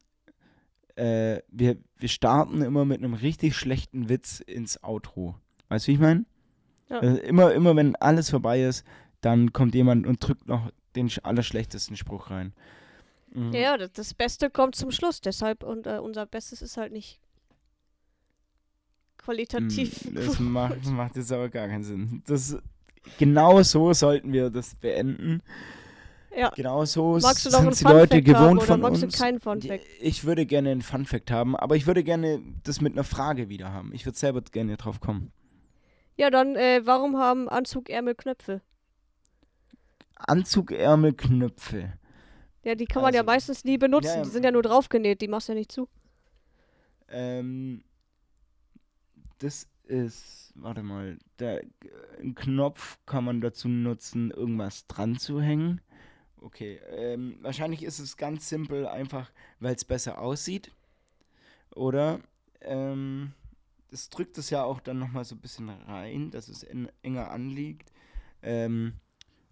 äh, wir, wir starten immer mit einem richtig schlechten Witz ins Outro. Weißt du, wie ich meine? Ja. Äh, immer, immer wenn alles vorbei ist, dann kommt jemand und drückt noch den sch- allerschlechtesten Spruch rein. Mhm. Ja, das, Beste kommt zum Schluss. Deshalb, und äh, unser Bestes ist halt nicht qualitativ. Mm, Das macht, macht jetzt aber gar keinen Sinn. Das, genau so sollten wir das beenden. ja. Genau so Magst sind die Leute haben gewohnt von uns. Ich würde gerne einen Funfact haben, aber ich würde gerne das mit einer Frage wieder haben. Ich würde selber gerne drauf kommen. Ja, dann, äh, warum haben Anzugärmel Knöpfe? Anzugärmelknöpfe. Ja, die kann man ja Also- meistens nie benutzen. Ja, ja. Die sind ja nur draufgenäht, die machst du ja nicht zu. Ähm, das ist, warte mal, der ein Knopf kann man dazu nutzen, irgendwas dran zu hängen. Okay, ähm, wahrscheinlich ist es ganz simpel, einfach weil es besser aussieht. Oder ähm, das drückt es ja auch dann nochmal so ein bisschen rein, dass es en enger anliegt. Ähm,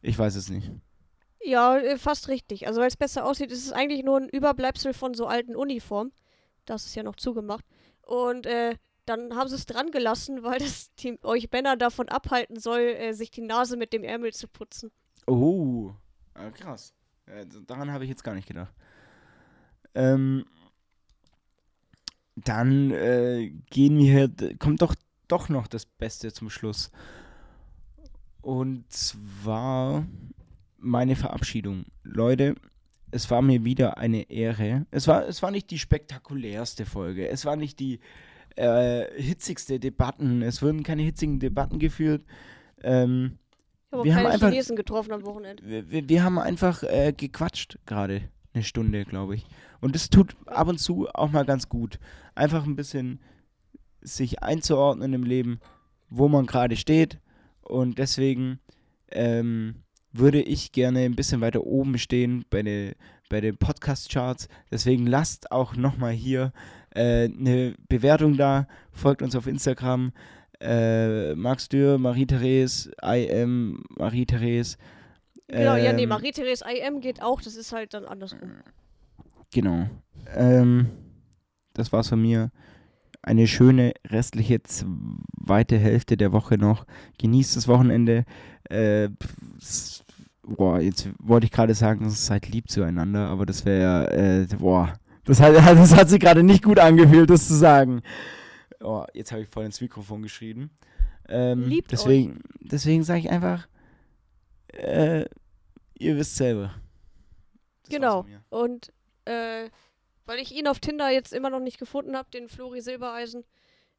ich weiß es nicht. Ja, äh, fast richtig. Also, weil es besser aussieht, ist es eigentlich nur ein Überbleibsel von so alten Uniformen. Das ist ja noch zugemacht. Und, äh, dann haben sie es dran gelassen, weil das die, euch Männer davon abhalten soll, äh, sich die Nase mit dem Ärmel zu putzen. Oh, ah, krass. Äh, daran habe ich jetzt gar nicht gedacht. Ähm, dann äh, gehen wir, kommt doch, doch noch das Beste zum Schluss. Und zwar meine Verabschiedung. Leute, es war mir wieder eine Ehre. Es war, es war nicht die spektakulärste Folge. Es war nicht die äh, hitzigste Debatten. Es wurden keine hitzigen Debatten geführt. Ähm, Ich habe auch Wir haben keine einfach- Chinesen getroffen am Wochenende. wir, wir, wir haben einfach äh, gequatscht gerade. Eine Stunde, glaube ich. Und das tut ab und zu auch mal ganz gut. Einfach ein bisschen sich einzuordnen im Leben, wo man gerade steht. Und deswegen ähm, würde ich gerne ein bisschen weiter oben stehen bei, den bei den Podcast-Charts. Deswegen lasst auch nochmal hier äh, eine Bewertung da. Folgt uns auf Instagram. Äh, Max Dürr, Marie-Therese, IM, Marie-Therese. Genau, ja, nee, Ähm, Marie-Therese IM geht auch, das ist halt dann andersrum. Genau. Ähm, das war's von mir. Eine schöne restliche zweite Hälfte der Woche noch. Genießt das Wochenende. Äh, boah, jetzt wollte ich gerade sagen, seid lieb zueinander, aber das wäre, äh, boah, das hat, das hat sich gerade nicht gut angefühlt, das zu sagen. Oh, jetzt habe ich voll ins Mikrofon geschrieben. Ähm, Liebt deswegen, deswegen sage ich einfach, äh, ihr wisst selber. Das Genau. Und äh, weil ich ihn auf Tinder jetzt immer noch nicht gefunden habe, den Flori Silbereisen,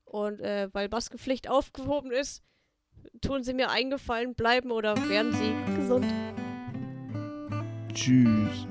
und äh, weil Maskenpflicht aufgehoben ist, tun sie mir eingefallen, bleiben oder werden sie gesund. Tschüss.